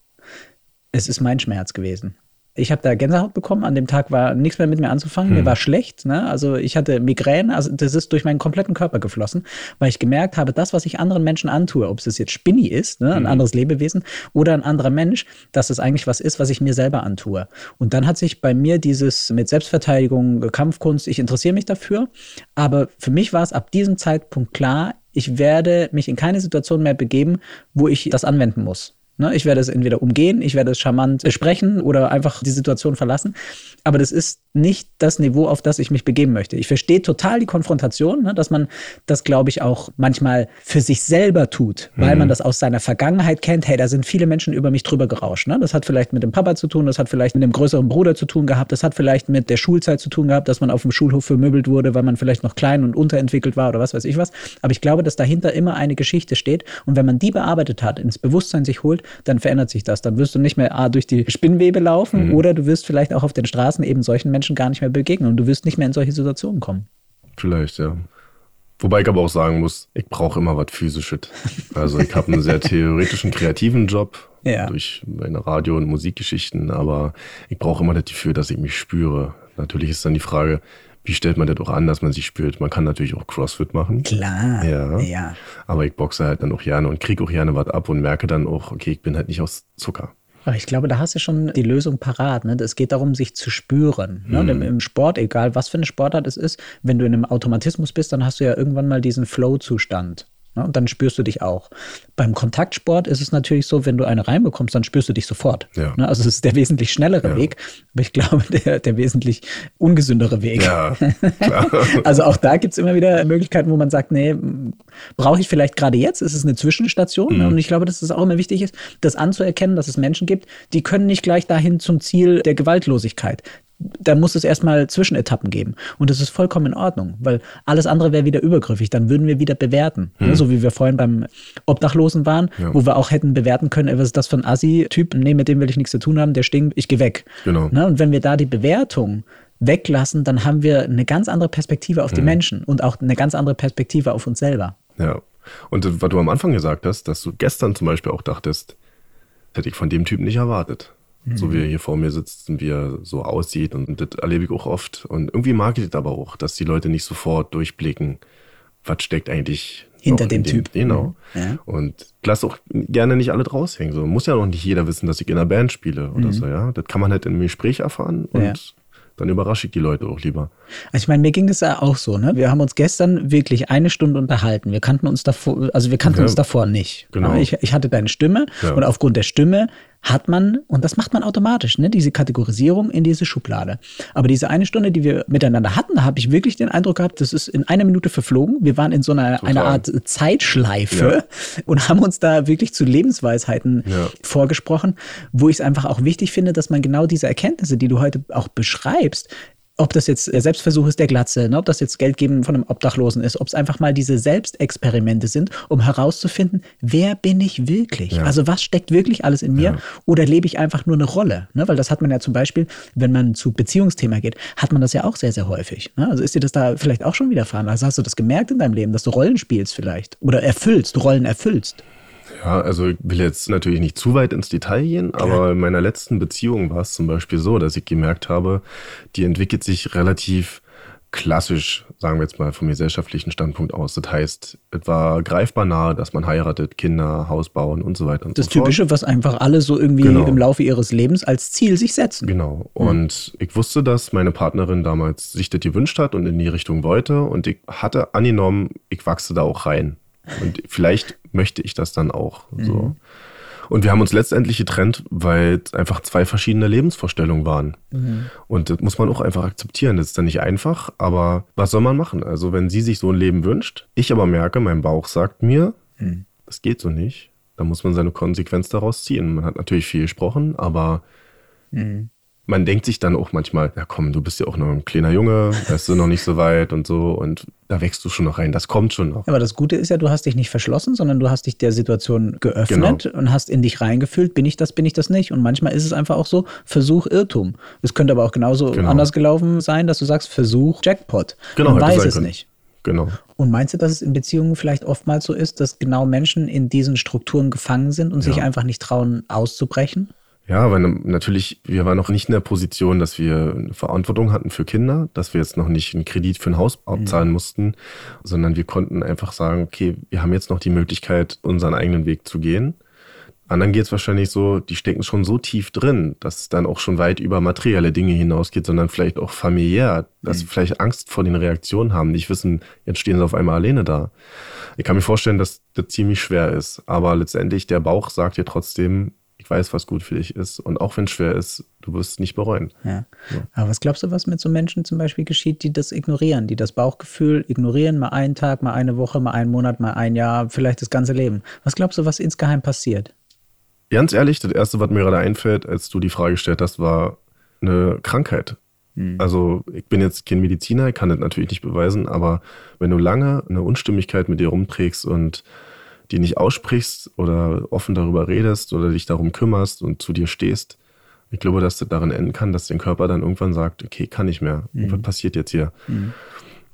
es ist mein Schmerz gewesen ich habe da Gänsehaut bekommen. An dem Tag war nichts mehr mit mir anzufangen. Hm. Mir war schlecht. Ne? Also ich hatte Migräne. Also das ist durch meinen kompletten Körper geflossen, weil ich gemerkt habe, das, was ich anderen Menschen antue, ob es jetzt Spinni ist, ne? ein hm. anderes Lebewesen oder ein anderer Mensch, dass es eigentlich was ist, was ich mir selber antue. Und dann hat sich bei mir dieses mit Selbstverteidigung, Kampfkunst, ich interessiere mich dafür. Aber für mich war es ab diesem Zeitpunkt klar, ich werde mich in keine Situation mehr begeben, wo ich das anwenden muss Ne? Ich werde es entweder umgehen, ich werde es charmant besprechen oder einfach die Situation verlassen. Aber das ist nicht das Niveau, auf das ich mich begeben möchte. Ich verstehe total die Konfrontation, ne? dass man das, glaube ich, auch manchmal für sich selber tut, weil mhm. man das aus seiner Vergangenheit kennt. Hey, da sind viele Menschen über mich drüber gerauscht. Ne? Das hat vielleicht mit dem Papa zu tun, das hat vielleicht mit dem größeren Bruder zu tun gehabt, das hat vielleicht mit der Schulzeit zu tun gehabt, dass man auf dem Schulhof vermöbelt wurde, weil man vielleicht noch klein und unterentwickelt war oder was weiß ich was. Aber ich glaube, dass dahinter immer eine Geschichte steht. Und wenn man die bearbeitet hat, ins Bewusstsein sich holt, dann verändert sich das. Dann wirst du nicht mehr A, durch die Spinnwebe laufen mhm. oder du wirst vielleicht auch auf den Straßen eben solchen Menschen gar nicht mehr begegnen und du wirst nicht mehr in solche Situationen kommen. Vielleicht, ja. Wobei ich aber auch sagen muss, ich brauche immer was Physisches. Also ich habe einen sehr theoretischen, kreativen Job ja. durch meine Radio- und Musikgeschichten, aber ich brauche immer das Gefühl, dass ich mich spüre. Natürlich ist dann die Frage, wie stellt man das auch an, dass man sich spürt? Man kann natürlich auch CrossFit machen. Klar. Ja. ja. Aber ich boxe halt dann auch gerne und kriege auch gerne was ab und merke dann auch, okay, ich bin halt nicht aus Zucker. Aber ich glaube, da hast du schon die Lösung parat. Ne? Es geht darum, sich zu spüren. Ne? Mhm. Im Sport, egal was für eine Sportart es ist, wenn du in einem Automatismus bist, dann hast du ja irgendwann mal diesen Flow-Zustand. Ne? Und dann spürst du dich auch. Beim Kontaktsport ist es natürlich so, wenn du eine reinbekommst, dann spürst du dich sofort. Ja. Ne? Also es ist der wesentlich schnellere ja. Weg, aber ich glaube, der, der wesentlich ungesündere Weg. Ja, also auch da gibt es immer wieder Möglichkeiten, wo man sagt, nee, brauche ich vielleicht gerade jetzt? Ist es eine Zwischenstation? Mhm. Und ich glaube, dass es auch immer wichtig ist, das anzuerkennen, dass es Menschen gibt, die können nicht gleich dahin zum Ziel der Gewaltlosigkeit da muss es erstmal Zwischenetappen geben. Und das ist vollkommen in Ordnung, weil alles andere wäre wieder übergriffig. Dann würden wir wieder bewerten. Hm. So wie wir vorhin beim Obdachlosen waren, ja. wo wir auch hätten bewerten können, was ist das für ein Assi-Typ? Nee, mit dem will ich nichts zu tun haben, der stinkt, ich gehe weg. Genau. Ne? Und wenn wir da die Bewertung weglassen, dann haben wir eine ganz andere Perspektive auf die hm. Menschen und auch eine ganz andere Perspektive auf uns selber. Ja. Und was du am Anfang gesagt hast, dass du gestern zum Beispiel auch dachtest, hätte ich von dem Typen nicht erwartet. So wie er hier vor mir sitzt und wie er so aussieht. Und das erlebe ich auch oft. Und irgendwie mag ich das aber auch, dass die Leute nicht sofort durchblicken, was steckt eigentlich hinter dem, dem, Typ. Genau. Ja. Und lass auch gerne nicht alle raushängen. So muss ja noch nicht jeder wissen, dass ich in einer Band spiele oder mhm. so, ja. Das kann man halt in einem Gespräch erfahren und ja. dann überrasche ich die Leute auch lieber. Also ich meine, mir ging das ja auch so, ne? Wir haben uns gestern wirklich eine Stunde unterhalten. Wir kannten uns davor, also wir kannten ja. uns davor nicht. Genau. Ich, ich hatte deine Stimme und aufgrund der Stimme hat man, und das macht man automatisch, ne, diese Kategorisierung in diese Schublade. Aber diese eine Stunde, die wir miteinander hatten, da habe ich wirklich den Eindruck gehabt, das ist in einer Minute verflogen. Wir waren in so einer, einer Art Zeitschleife ja. und haben uns da wirklich zu Lebensweisheiten ja. vorgesprochen, wo ich es einfach auch wichtig finde, dass man genau diese Erkenntnisse, die du heute auch beschreibst, ob das jetzt der Selbstversuch ist der Glatze, ne, ob das jetzt Geld geben von einem Obdachlosen ist, ob es einfach mal diese Selbstexperimente sind, um herauszufinden, wer bin ich wirklich? Ja. Also was steckt wirklich alles in mir? Ja. Oder lebe ich einfach nur eine Rolle? Ne? Weil das hat man ja zum Beispiel, wenn man zu Beziehungsthema geht, hat man das ja auch sehr, sehr häufig. Ne? Also ist dir das da vielleicht auch schon widerfahren? Also hast du das gemerkt in deinem Leben, dass du Rollen spielst vielleicht? Oder erfüllst, Rollen erfüllst? Ja, also ich will jetzt natürlich nicht zu weit ins Detail gehen, aber in meiner letzten Beziehung war es zum Beispiel so, dass ich gemerkt habe, die entwickelt sich relativ klassisch, sagen wir jetzt mal vom gesellschaftlichen Standpunkt aus. Das heißt, es war greifbar nahe, dass man heiratet, Kinder, Haus bauen und so weiter und das so Typische, fort. was einfach alle so irgendwie genau. im Laufe ihres Lebens als Ziel sich setzen. Genau. Und mhm. ich wusste, dass meine Partnerin damals sich das gewünscht hat und in die Richtung wollte. Und ich hatte angenommen, ich wachse da auch rein. Und vielleicht möchte ich das dann auch. So. Mhm. Und wir haben uns letztendlich getrennt, weil es einfach zwei verschiedene Lebensvorstellungen waren. Mhm. Und das muss man auch einfach akzeptieren. Das ist dann nicht einfach, aber was soll man machen? Also, wenn sie sich so ein Leben wünscht, ich aber merke, mein Bauch sagt mir, mhm. das geht so nicht, dann muss man seine Konsequenz daraus ziehen. Man hat natürlich viel gesprochen, aber mhm man denkt sich dann auch manchmal, ja komm, du bist ja auch noch ein kleiner Junge, weißt du, noch nicht so weit und so und da wächst du schon noch rein, das kommt schon noch. Aber das Gute ist ja, du hast dich nicht verschlossen, sondern du hast dich der Situation geöffnet genau. und hast in dich reingefühlt, bin ich das, bin ich das nicht und manchmal ist es einfach auch so, Versuch, Irrtum. Es könnte aber auch genauso genau. anders gelaufen sein, dass du sagst, Versuch, Jackpot. Genau, Man weiß es können. nicht. Genau. Und meinst du, dass es in Beziehungen vielleicht oftmals so ist, dass genau Menschen in diesen Strukturen gefangen sind und ja. sich einfach nicht trauen, auszubrechen? Ja, weil natürlich, wir waren noch nicht in der Position, dass wir eine Verantwortung hatten für Kinder, dass wir jetzt noch nicht einen Kredit für ein Haus abzahlen mhm. mussten, sondern wir konnten einfach sagen, okay, wir haben jetzt noch die Möglichkeit, unseren eigenen Weg zu gehen. Anderen geht es wahrscheinlich so, die stecken schon so tief drin, dass es dann auch schon weit über materielle Dinge hinausgeht, sondern vielleicht auch familiär, dass mhm. sie vielleicht Angst vor den Reaktionen haben, nicht wissen, jetzt stehen sie auf einmal alleine da. Ich kann mir vorstellen, dass das ziemlich schwer ist, aber letztendlich der Bauch sagt dir trotzdem, weiß, was gut für dich ist. Und auch wenn es schwer ist, du wirst es nicht bereuen. Ja. ja. Aber was glaubst du, was mit so Menschen zum Beispiel geschieht, die das ignorieren, die das Bauchgefühl ignorieren, mal einen Tag, mal eine Woche, mal einen Monat, mal ein Jahr, vielleicht das ganze Leben? Was glaubst du, was insgeheim passiert? Ganz ehrlich, das Erste, was mir gerade einfällt, als du die Frage gestellt hast, war eine Krankheit. Hm. Also ich bin jetzt kein Mediziner, ich kann das natürlich nicht beweisen, aber wenn du lange eine Unstimmigkeit mit dir rumträgst und die nicht aussprichst oder offen darüber redest oder dich darum kümmerst und zu dir stehst, ich glaube, dass das darin enden kann, dass dein Körper dann irgendwann sagt, okay, kann nicht mehr. Mhm. Was passiert jetzt hier? Mhm.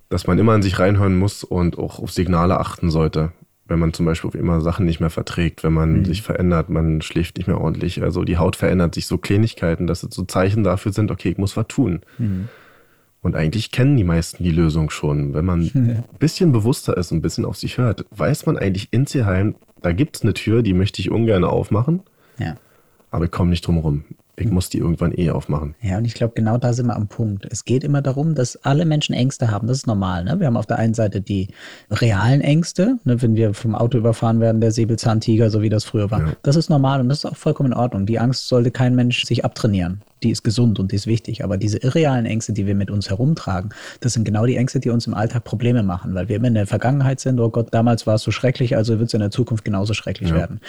Dass man immer in sich reinhören muss und auch auf Signale achten sollte. Wenn man zum Beispiel auf immer Sachen nicht mehr verträgt, wenn man mhm. sich verändert, man schläft nicht mehr ordentlich. Also die Haut verändert sich so Kleinigkeiten, dass es so Zeichen dafür sind, okay, ich muss was tun. Und eigentlich kennen die meisten die Lösung schon. Wenn man ein bisschen bewusster ist und ein bisschen auf sich hört, weiß man eigentlich insgeheim, da gibt es eine Tür, die möchte ich ungern aufmachen. Ja. Aber ich komme nicht drum rum. Ich muss die irgendwann eh aufmachen. Ja, und ich glaube, genau da sind wir am Punkt. Es geht immer darum, dass alle Menschen Ängste haben. Das ist normal. Ne? Wir haben auf der einen Seite die realen Ängste, ne? wenn wir vom Auto überfahren werden, der Säbelzahntiger, so wie das früher war. Ja. Das ist normal und das ist auch vollkommen in Ordnung. Die Angst sollte kein Mensch sich abtrainieren die ist gesund und die ist wichtig. Aber diese irrealen Ängste, die wir mit uns herumtragen, das sind genau die Ängste, die uns im Alltag Probleme machen, weil wir immer in der Vergangenheit sind, oh Gott, damals war es so schrecklich, also wird es in der Zukunft genauso schrecklich ja. werden.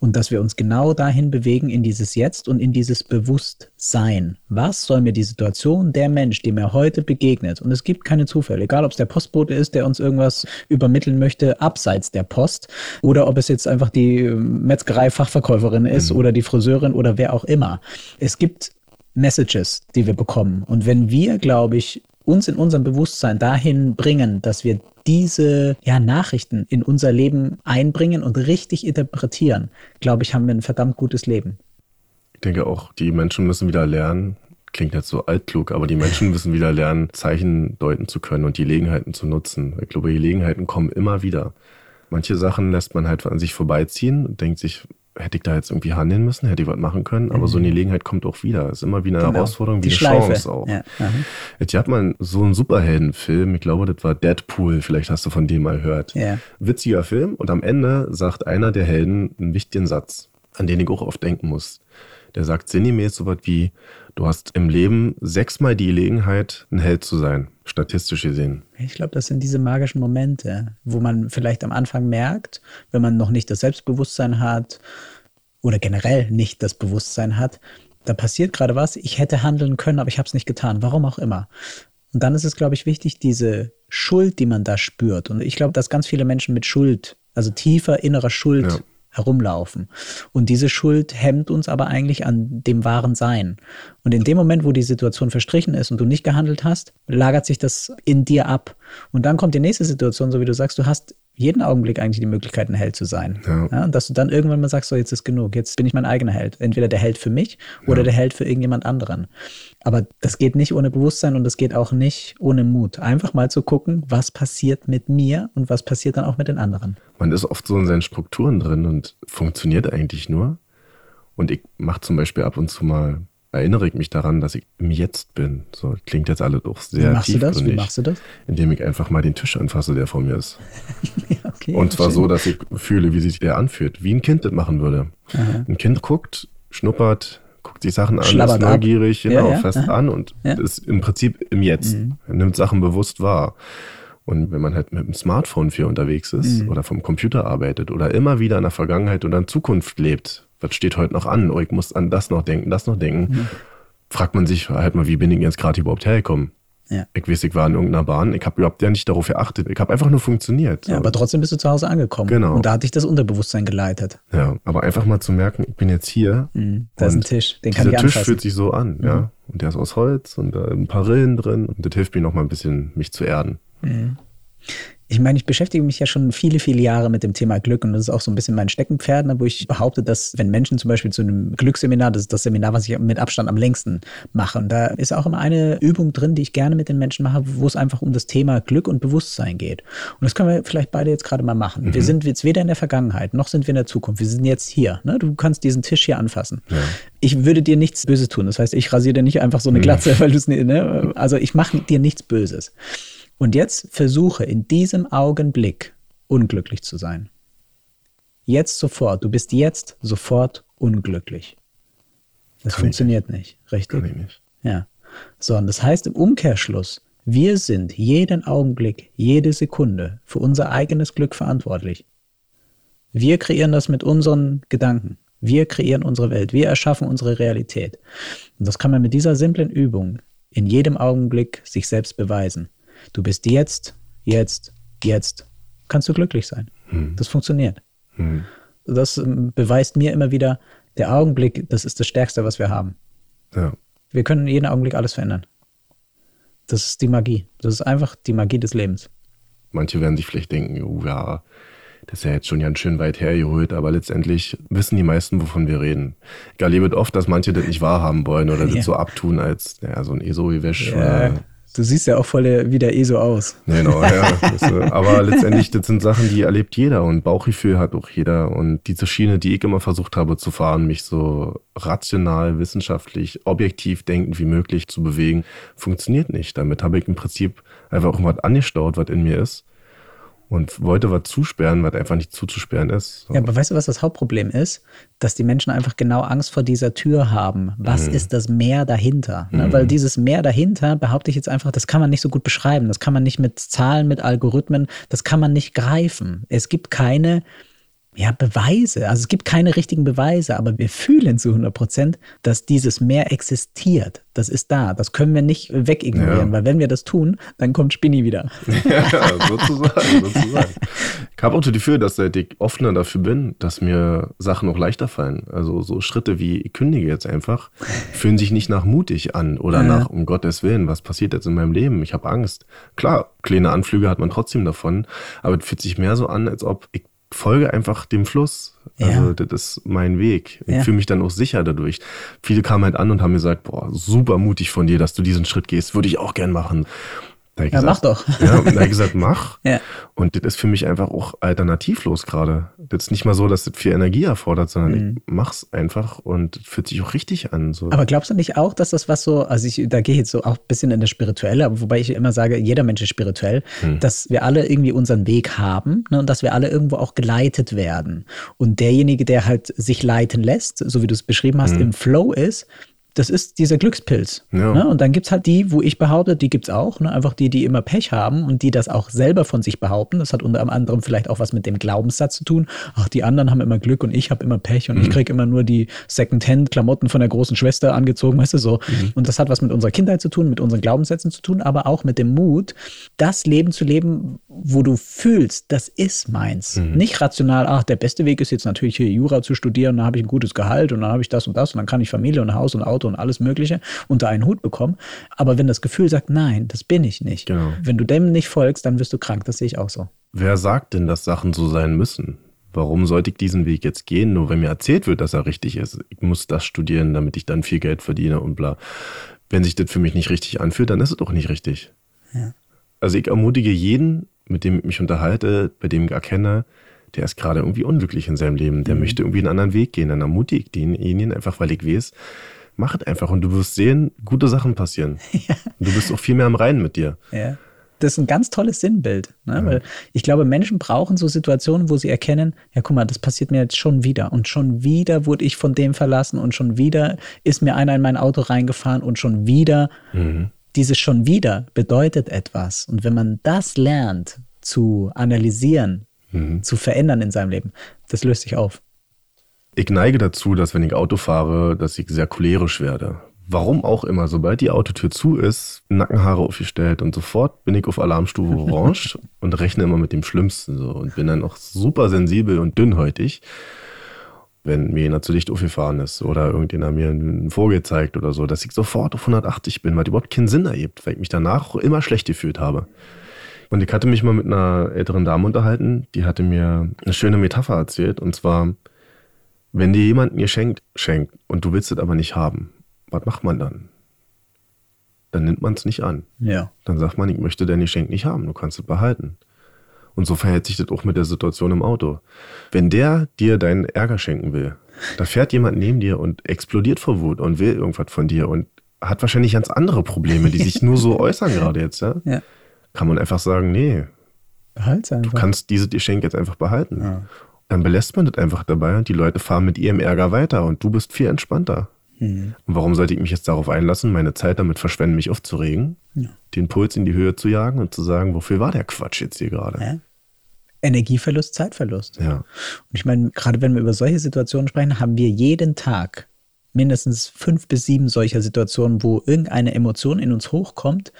Und dass wir uns genau dahin bewegen, in dieses Jetzt und in dieses Bewusstsein. Was soll mir die Situation, der Mensch, der mir heute begegnet, und es gibt keine Zufälle, egal ob es der Postbote ist, der uns irgendwas übermitteln möchte, abseits der Post, oder ob es jetzt einfach die Metzgerei-Fachverkäuferin ist mhm. oder die Friseurin oder wer auch immer. Es gibt Messages, die wir bekommen. Und wenn wir, glaube ich, uns in unserem Bewusstsein dahin bringen, dass wir diese ja, Nachrichten in unser Leben einbringen und richtig interpretieren, glaube ich, haben wir ein verdammt gutes Leben. Ich denke auch, die Menschen müssen wieder lernen, klingt jetzt so altklug, aber die Menschen müssen wieder lernen, Zeichen deuten zu können und Gelegenheiten zu nutzen. Ich glaube, Gelegenheiten kommen immer wieder. Manche Sachen lässt man halt an sich vorbeiziehen und denkt sich, hätte ich da jetzt irgendwie handeln müssen, hätte ich was machen können, aber mhm. so eine Gelegenheit kommt auch wieder. Ist immer wie eine genau. Herausforderung, wie Die eine Schleife. Chance auch. Ja. Jetzt hat man so einen Superheldenfilm, ich glaube, das war Deadpool, vielleicht hast du von dem mal gehört. Ja. Witziger Film und am Ende sagt einer der Helden einen wichtigen Satz, an den ich auch oft denken muss. Der sagt sinngemäß so was wie, du hast im Leben sechsmal die Gelegenheit, ein Held zu sein, statistisch gesehen. Ich glaube, das sind diese magischen Momente, wo man vielleicht am Anfang merkt, wenn man noch nicht das Selbstbewusstsein hat oder generell nicht das Bewusstsein hat, da passiert gerade was, ich hätte handeln können, aber ich habe es nicht getan, warum auch immer. Und dann ist es, glaube ich, wichtig, diese Schuld, die man da spürt. Und ich glaube, dass ganz viele Menschen mit Schuld, also tiefer innerer Schuld, ja herumlaufen. Und diese Schuld hemmt uns aber eigentlich an dem wahren Sein. Und in dem Moment, wo die Situation verstrichen ist und du nicht gehandelt hast, lagert sich das in dir ab. Und dann kommt die nächste Situation, so wie du sagst, du hast jeden Augenblick eigentlich die Möglichkeit, ein Held zu sein. Ja. Ja, und dass du dann irgendwann mal sagst, so jetzt ist genug, jetzt bin ich mein eigener Held. Entweder der Held für mich oder ja. der Held für irgendjemand anderen. Aber das geht nicht ohne Bewusstsein und das geht auch nicht ohne Mut. Einfach mal zu gucken, was passiert mit mir und was passiert dann auch mit den anderen. Man ist oft so in seinen Strukturen drin und funktioniert eigentlich nur. Und ich mache zum Beispiel ab und zu mal erinnere ich mich daran, dass ich im Jetzt bin. So klingt jetzt alle doch sehr Wie machst du das? Wie machst du das? Indem ich einfach mal den Tisch anfasse, der vor mir ist. ja, okay, Und zwar schön. so, dass ich fühle, wie sich der anfühlt, wie ein Kind das machen würde. Aha. Ein Kind guckt, schnuppert, guckt sich Sachen an, Schlabbert ist neugierig, ab. genau, ja, ja. fest Aha. an und ist im Prinzip im Jetzt. Mhm. nimmt Sachen bewusst wahr. Und wenn man halt mit dem Smartphone viel unterwegs ist mhm. oder vom Computer arbeitet oder immer wieder in der Vergangenheit oder in Zukunft lebt, was steht heute noch an? Oh, ich muss an das noch denken, das noch denken. Mhm. Fragt man sich halt mal, wie bin ich jetzt gerade überhaupt hergekommen? Ja. Ich weiß, ich war in irgendeiner Bahn, ich habe überhaupt ja nicht darauf geachtet. Ich habe einfach nur funktioniert. Ja, aber trotzdem bist du zu Hause angekommen. Genau. Und da hat dich das Unterbewusstsein geleitet. Ja, aber einfach mal zu merken, ich bin jetzt hier. Mhm, da ist ein Tisch, den kann ich anfassen. Tisch fühlt sich so an, mhm. ja. Und der ist aus Holz und da ein paar Rillen drin. Und das hilft mir noch mal ein bisschen, mich zu erden. Mhm. Ich meine, ich beschäftige mich ja schon viele, viele Jahre mit dem Thema Glück und das ist auch so ein bisschen mein Steckenpferd, ne, wo ich behaupte, dass wenn Menschen zum Beispiel zu einem Glücksseminar, das ist das Seminar, was ich mit Abstand am längsten mache, und da ist auch immer eine Übung drin, die ich gerne mit den Menschen mache, wo es einfach um das Thema Glück und Bewusstsein geht. Und das können wir vielleicht beide jetzt gerade mal machen. Mhm. Wir sind jetzt weder in der Vergangenheit, noch sind wir in der Zukunft. Wir sind jetzt hier. Ne? Du kannst diesen Tisch hier anfassen. Ja. Ich würde dir nichts Böses tun. Das heißt, ich rasiere dir nicht einfach so eine mhm. Glatze, mhm. weil du es nicht, ne? also ich mache dir nichts Böses. Und jetzt versuche in diesem Augenblick unglücklich zu sein. Jetzt sofort. Du bist jetzt sofort unglücklich. Das Kann funktioniert nicht. nicht, richtig? Kann ich nicht. Ja. So, und das heißt im Umkehrschluss, wir sind jeden Augenblick, jede Sekunde für unser eigenes Glück verantwortlich. Wir kreieren das mit unseren Gedanken. Wir kreieren unsere Welt. Wir erschaffen unsere Realität. Und das kann man mit dieser simplen Übung in jedem Augenblick sich selbst beweisen. Du bist jetzt, jetzt, jetzt. Kannst du glücklich sein. Hm. Das funktioniert. Hm. Das ähm, beweist mir immer wieder, der Augenblick, das ist das Stärkste, was wir haben. Ja. Wir können jeden Augenblick alles verändern. Das ist die Magie. Das ist einfach die Magie des Lebens. Manche werden sich vielleicht denken, oh ja, das ist ja jetzt schon ganz schön weit hergeholt, aber letztendlich wissen die meisten, wovon wir reden. Ich erlebe oft, dass manche das nicht wahrhaben wollen oder das so abtun als ja, so ein ESO-Gewäsch. Ja. Du siehst ja auch voll wie der ESO aus. Genau, ja. Das, äh, aber letztendlich, das sind Sachen, die erlebt jeder und Bauchgefühl hat auch jeder. Und diese Schiene, die ich immer versucht habe zu fahren, mich so rational, wissenschaftlich, objektiv denkend wie möglich zu bewegen, funktioniert nicht. Damit habe ich im Prinzip einfach irgendwas angestaut, was in mir ist und wollte was zusperren, was einfach nicht zuzusperren ist. So. Ja, aber weißt du, was das Hauptproblem ist? Dass die Menschen einfach genau Angst vor dieser Tür haben. Was mhm. ist das Meer dahinter? Ne? Mhm. Weil dieses Meer dahinter, behaupte ich jetzt einfach, das kann man nicht so gut beschreiben. Das kann man nicht mit Zahlen, mit Algorithmen, das kann man nicht greifen. Es gibt keine ja, Beweise. Also es gibt keine richtigen Beweise, aber wir fühlen zu 100 Prozent, dass dieses Meer existiert. Das ist da. Das können wir nicht wegignorieren, ja. weil wenn wir das tun, dann kommt Spinny wieder. Ja, sozusagen, sozusagen. Ich habe auch das Gefühl, dass seit ich offener dafür bin, dass mir Sachen auch leichter fallen. Also so Schritte wie ich kündige jetzt einfach, fühlen sich nicht nach mutig an oder ja. nach, um Gottes Willen, was passiert jetzt in meinem Leben? Ich habe Angst. Klar, kleine Anflüge hat man trotzdem davon, aber es fühlt sich mehr so an, als ob ich folge einfach dem Fluss. Also ja. das ist mein Weg. Ich ja. fühle mich dann auch sicher dadurch. Viele kamen halt an und haben gesagt, boah, super mutig von dir, dass du diesen Schritt gehst. Würde ich auch gern machen. Ja, gesagt, mach doch. Ja, und da ich gesagt, mach. ja. Und das ist für mich einfach auch alternativlos gerade. Das ist nicht mal so, dass das viel Energie erfordert, sondern mhm. ich mach's einfach und fühlt sich auch richtig an. So. Aber glaubst du nicht auch, dass das was so, also ich, da gehe ich jetzt so auch ein bisschen in das Spirituelle, wobei ich immer sage, jeder Mensch ist spirituell, mhm. dass wir alle irgendwie unseren Weg haben ne, und dass wir alle irgendwo auch geleitet werden. Und derjenige, der halt sich leiten lässt, so wie du es beschrieben hast, mhm. im Flow ist, das ist dieser Glückspilz. Ja. Ne? Und dann gibt es halt die, wo ich behaupte, die gibt es auch, ne? einfach die, die immer Pech haben und die das auch selber von sich behaupten. Das hat unter anderem vielleicht auch was mit dem Glaubenssatz zu tun. Ach, die anderen haben immer Glück und ich habe immer Pech und mhm. ich kriege immer nur die Secondhand-Klamotten von der großen Schwester angezogen, weißt du so. Mhm. Und das hat was mit unserer Kindheit zu tun, mit unseren Glaubenssätzen zu tun, aber auch mit dem Mut, das Leben zu leben, wo du fühlst, das ist meins. Mhm. Nicht rational, ach, der beste Weg ist jetzt natürlich hier Jura zu studieren, dann habe ich ein gutes Gehalt und dann habe ich das und das und dann kann ich Familie und Haus und Auto und alles Mögliche unter einen Hut bekommen. Aber wenn das Gefühl sagt, nein, das bin ich nicht. Genau. Wenn du dem nicht folgst, dann wirst du krank. Das sehe ich auch so. Wer sagt denn, dass Sachen so sein müssen? Warum sollte ich diesen Weg jetzt gehen? Nur wenn mir erzählt wird, dass er richtig ist. Ich muss das studieren, damit ich dann viel Geld verdiene und bla. Wenn sich das für mich nicht richtig anfühlt, dann ist es doch nicht richtig. Ja. Also ich ermutige jeden, mit dem ich mich unterhalte, bei dem ich erkenne, der ist gerade irgendwie unglücklich in seinem Leben, der mhm. möchte irgendwie einen anderen Weg gehen, dann ermutige ich denjenigen einfach, weil ich weiß, mach es einfach und du wirst sehen, gute Sachen passieren. Ja. Du bist auch viel mehr am Reinen mit dir. Ja. Das ist ein ganz tolles Sinnbild, ne? ja. weil ich glaube, Menschen brauchen so Situationen, wo sie erkennen, ja, guck mal, das passiert mir jetzt schon wieder und schon wieder wurde ich von dem verlassen und schon wieder ist mir einer in mein Auto reingefahren und schon wieder, mhm. dieses schon wieder bedeutet etwas. Und wenn man das lernt zu analysieren, mhm. zu verändern in seinem Leben, das löst sich auf. Ich neige dazu, dass wenn ich Auto fahre, dass ich sehr cholerisch werde. Warum auch immer, sobald die Autotür zu ist, Nackenhaare aufgestellt und sofort bin ich auf Alarmstufe Orange und rechne immer mit dem Schlimmsten so und bin dann auch super sensibel und dünnhäutig, wenn mir jemand zu dicht aufgefahren ist oder irgendjemand mir einen Vogel zeigt oder so, dass ich sofort auf 180 bin, weil überhaupt keinen Sinn ergibt, weil ich mich danach immer schlecht gefühlt habe. Und ich hatte mich mal mit einer älteren Dame unterhalten, die hatte mir eine schöne Metapher erzählt. Und zwar, wenn dir jemand ein Geschenk schenkt und du willst es aber nicht haben, was macht man dann? Dann nimmt man es nicht an. Ja. Dann sagt man, ich möchte dein Geschenk nicht haben, du kannst es behalten. Und so verhält sich das auch mit der Situation im Auto. Wenn der dir deinen Ärger schenken will, da fährt jemand neben dir und explodiert vor Wut und will irgendwas von dir und hat wahrscheinlich ganz andere Probleme, die sich nur so äußern gerade jetzt, ja? Ja. Kann man einfach sagen, nee, Behalt's du einfach. kannst dieses Geschenk jetzt einfach behalten. Ja. Dann belässt man das einfach dabei und die Leute fahren mit ihrem Ärger weiter und du bist viel entspannter. Mhm. Und warum sollte ich mich jetzt darauf einlassen, meine Zeit damit verschwenden, mich aufzuregen, Ja. den Puls in die Höhe zu jagen und zu sagen, wofür war der Quatsch jetzt hier gerade? Ja. Energieverlust, Zeitverlust. Ja. Und ich meine, gerade wenn wir über solche Situationen sprechen, haben wir jeden Tag mindestens fünf bis sieben solcher Situationen, wo irgendeine Emotion in uns hochkommt,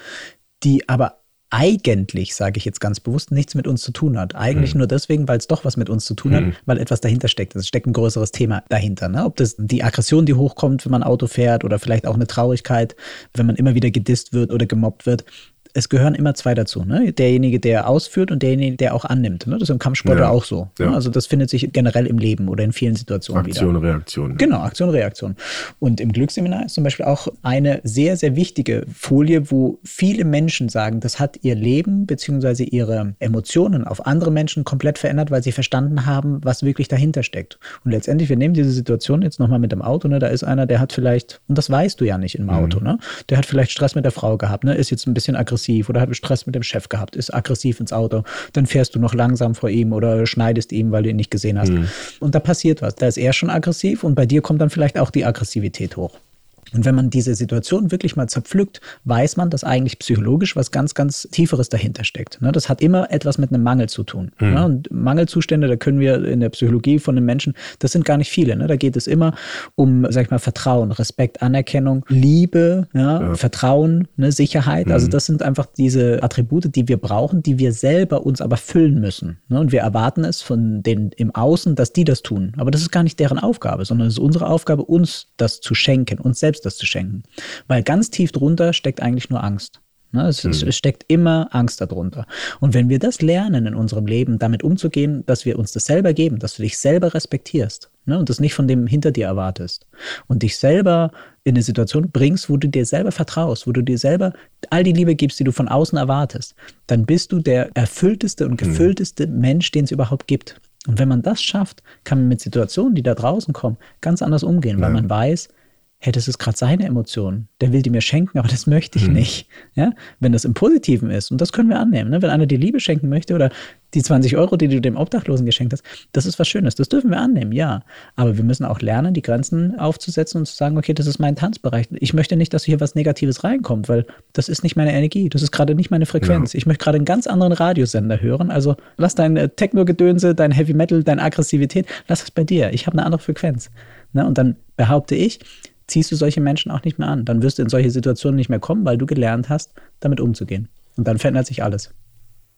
die aber eigentlich, sage ich jetzt ganz bewusst, nichts mit uns zu tun hat. Eigentlich nur deswegen, weil es doch was mit uns zu tun hat, Mhm. weil etwas dahinter steckt. Es steckt ein größeres Thema dahinter. Ne? Ob das die Aggression, die hochkommt, wenn man Auto fährt oder vielleicht auch eine Traurigkeit, wenn man immer wieder gedisst wird oder gemobbt wird. Es gehören immer zwei dazu. Ne? Derjenige, der ausführt und derjenige, der auch annimmt. Ne? Das ist im Kampfsport Ja. ja auch so. Ja. Ne? Also das findet sich generell im Leben oder in vielen Situationen wieder. Aktion, Reaktion. Genau, Aktion, Reaktion. Und im Glücksseminar ist zum Beispiel auch eine sehr, sehr wichtige Folie, wo viele Menschen sagen, das hat ihr Leben bzw. ihre Emotionen auf andere Menschen komplett verändert, weil sie verstanden haben, was wirklich dahinter steckt. Und letztendlich, wir nehmen diese Situation jetzt nochmal mit dem Auto, ne? da ist einer, der hat vielleicht, und das weißt du ja nicht im Auto, ne? der hat vielleicht Stress mit der Frau gehabt, ne? ist jetzt ein bisschen aggressiv oder hat Stress mit dem Chef gehabt, ist aggressiv ins Auto, dann fährst du noch langsam vor ihm oder schneidest ihm, weil du ihn nicht gesehen hast. Und da passiert was. Da ist er schon aggressiv und bei dir kommt dann vielleicht auch die Aggressivität hoch. Und wenn man diese Situation wirklich mal zerpflückt, weiß man, dass eigentlich psychologisch was ganz, ganz Tieferes dahinter steckt. Ne, Das hat immer etwas mit einem Mangel zu tun. Ne, Und Mangelzustände, da können wir in der Psychologie von den Menschen, das sind gar nicht viele. ne, Da geht es immer um, sag ich mal, Vertrauen, Respekt, Anerkennung, Liebe, ja, Vertrauen, Sicherheit. Also das sind einfach diese Attribute, die wir brauchen, die wir selber uns aber füllen müssen. Und wir erwarten es von den im Außen, dass die das tun. Aber das ist gar nicht deren Aufgabe, sondern es ist unsere Aufgabe, uns das zu schenken, uns selbst das zu schenken. Weil ganz tief drunter steckt eigentlich nur Angst. Ne, Es, es steckt immer Angst darunter. Und wenn wir das lernen in unserem Leben, damit umzugehen, dass wir uns das selber geben, dass du dich selber respektierst ne, und das nicht von dem hinter dir erwartest und dich selber in eine Situation bringst, wo du dir selber vertraust, wo du dir selber all die Liebe gibst, die du von außen erwartest, dann bist du der erfüllteste und gefüllteste Mensch, den es überhaupt gibt. Und wenn man das schafft, kann man mit Situationen, die da draußen kommen, ganz anders umgehen, weil Ja. man weiß, hey, das ist gerade seine Emotion. Der will die mir schenken, aber das möchte ich nicht. Ja? Wenn das im Positiven ist, und das können wir annehmen, ne? wenn einer dir Liebe schenken möchte oder die 20 Euro, die du dem Obdachlosen geschenkt hast, das ist was Schönes. Das dürfen wir annehmen, ja. Aber wir müssen auch lernen, die Grenzen aufzusetzen und zu sagen, okay, das ist mein Tanzbereich. Ich möchte nicht, dass hier was Negatives reinkommt, weil das ist nicht meine Energie. Das ist gerade nicht meine Frequenz. Ich möchte gerade einen ganz anderen Radiosender hören. Also lass dein äh, Techno-Gedönse, dein Heavy Metal, deine Aggressivität, lass es bei dir. Ich habe eine andere Frequenz. Ne? Und dann behaupte ich, ziehst du solche Menschen auch nicht mehr an. Dann wirst du in solche Situationen nicht mehr kommen, weil du gelernt hast, damit umzugehen. Und dann verändert sich alles.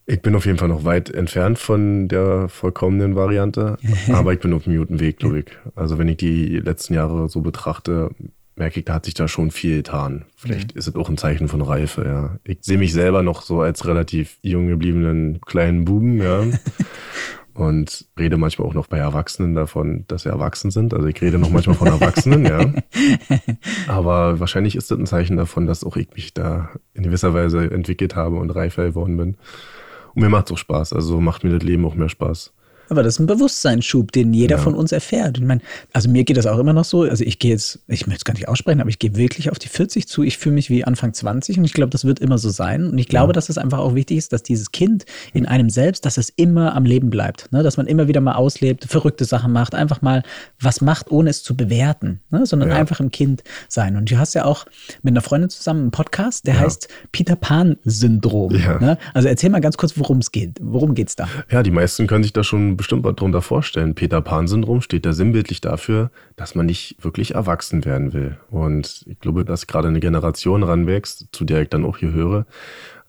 Ich bin auf jeden Fall noch weit entfernt von der vollkommenen Variante, aber ich bin auf einem guten Weg, glaube ich. Also wenn ich die letzten Jahre so betrachte, merke ich, da hat sich da schon viel getan. Vielleicht ist es auch ein Zeichen von Reife, ja. Ich sehe mich selber noch so als relativ jung gebliebenen kleinen Buben, ja. Und rede manchmal auch noch bei Erwachsenen davon, dass sie erwachsen sind. Also ich rede noch manchmal von Erwachsenen, ja. Aber wahrscheinlich ist das ein Zeichen davon, dass auch ich mich da in gewisser Weise entwickelt habe und reifer geworden bin. Und mir macht es auch Spaß. Also macht mir das Leben auch mehr Spaß. Aber das ist ein Bewusstseinsschub, den jeder Ja. von uns erfährt. Ich meine, also mir geht das auch immer noch so. Also ich gehe jetzt, ich möchte es gar nicht aussprechen, aber ich gehe wirklich auf die 40 zu. Ich fühle mich wie Anfang 20 und ich glaube, das wird immer so sein. Und ich glaube, dass es einfach auch wichtig ist, dass dieses Kind in einem selbst, dass es immer am Leben bleibt. Ne? Dass man immer wieder mal auslebt, verrückte Sachen macht, einfach mal was macht, ohne es zu bewerten, ne? sondern Ja. einfach ein Kind sein. Und du hast ja auch mit einer Freundin zusammen einen Podcast, der Ja. heißt Peter Pan-Syndrom. Ja. Ne? Also erzähl mal ganz kurz, worum es geht. Worum geht es da? Ja, die meisten können sich da schon bestimmt was drunter vorstellen. Peter Pan-Syndrom steht da sinnbildlich dafür, dass man nicht wirklich erwachsen werden will. Und ich glaube, dass gerade eine Generation ranwächst, zu der ich dann auch hier höre,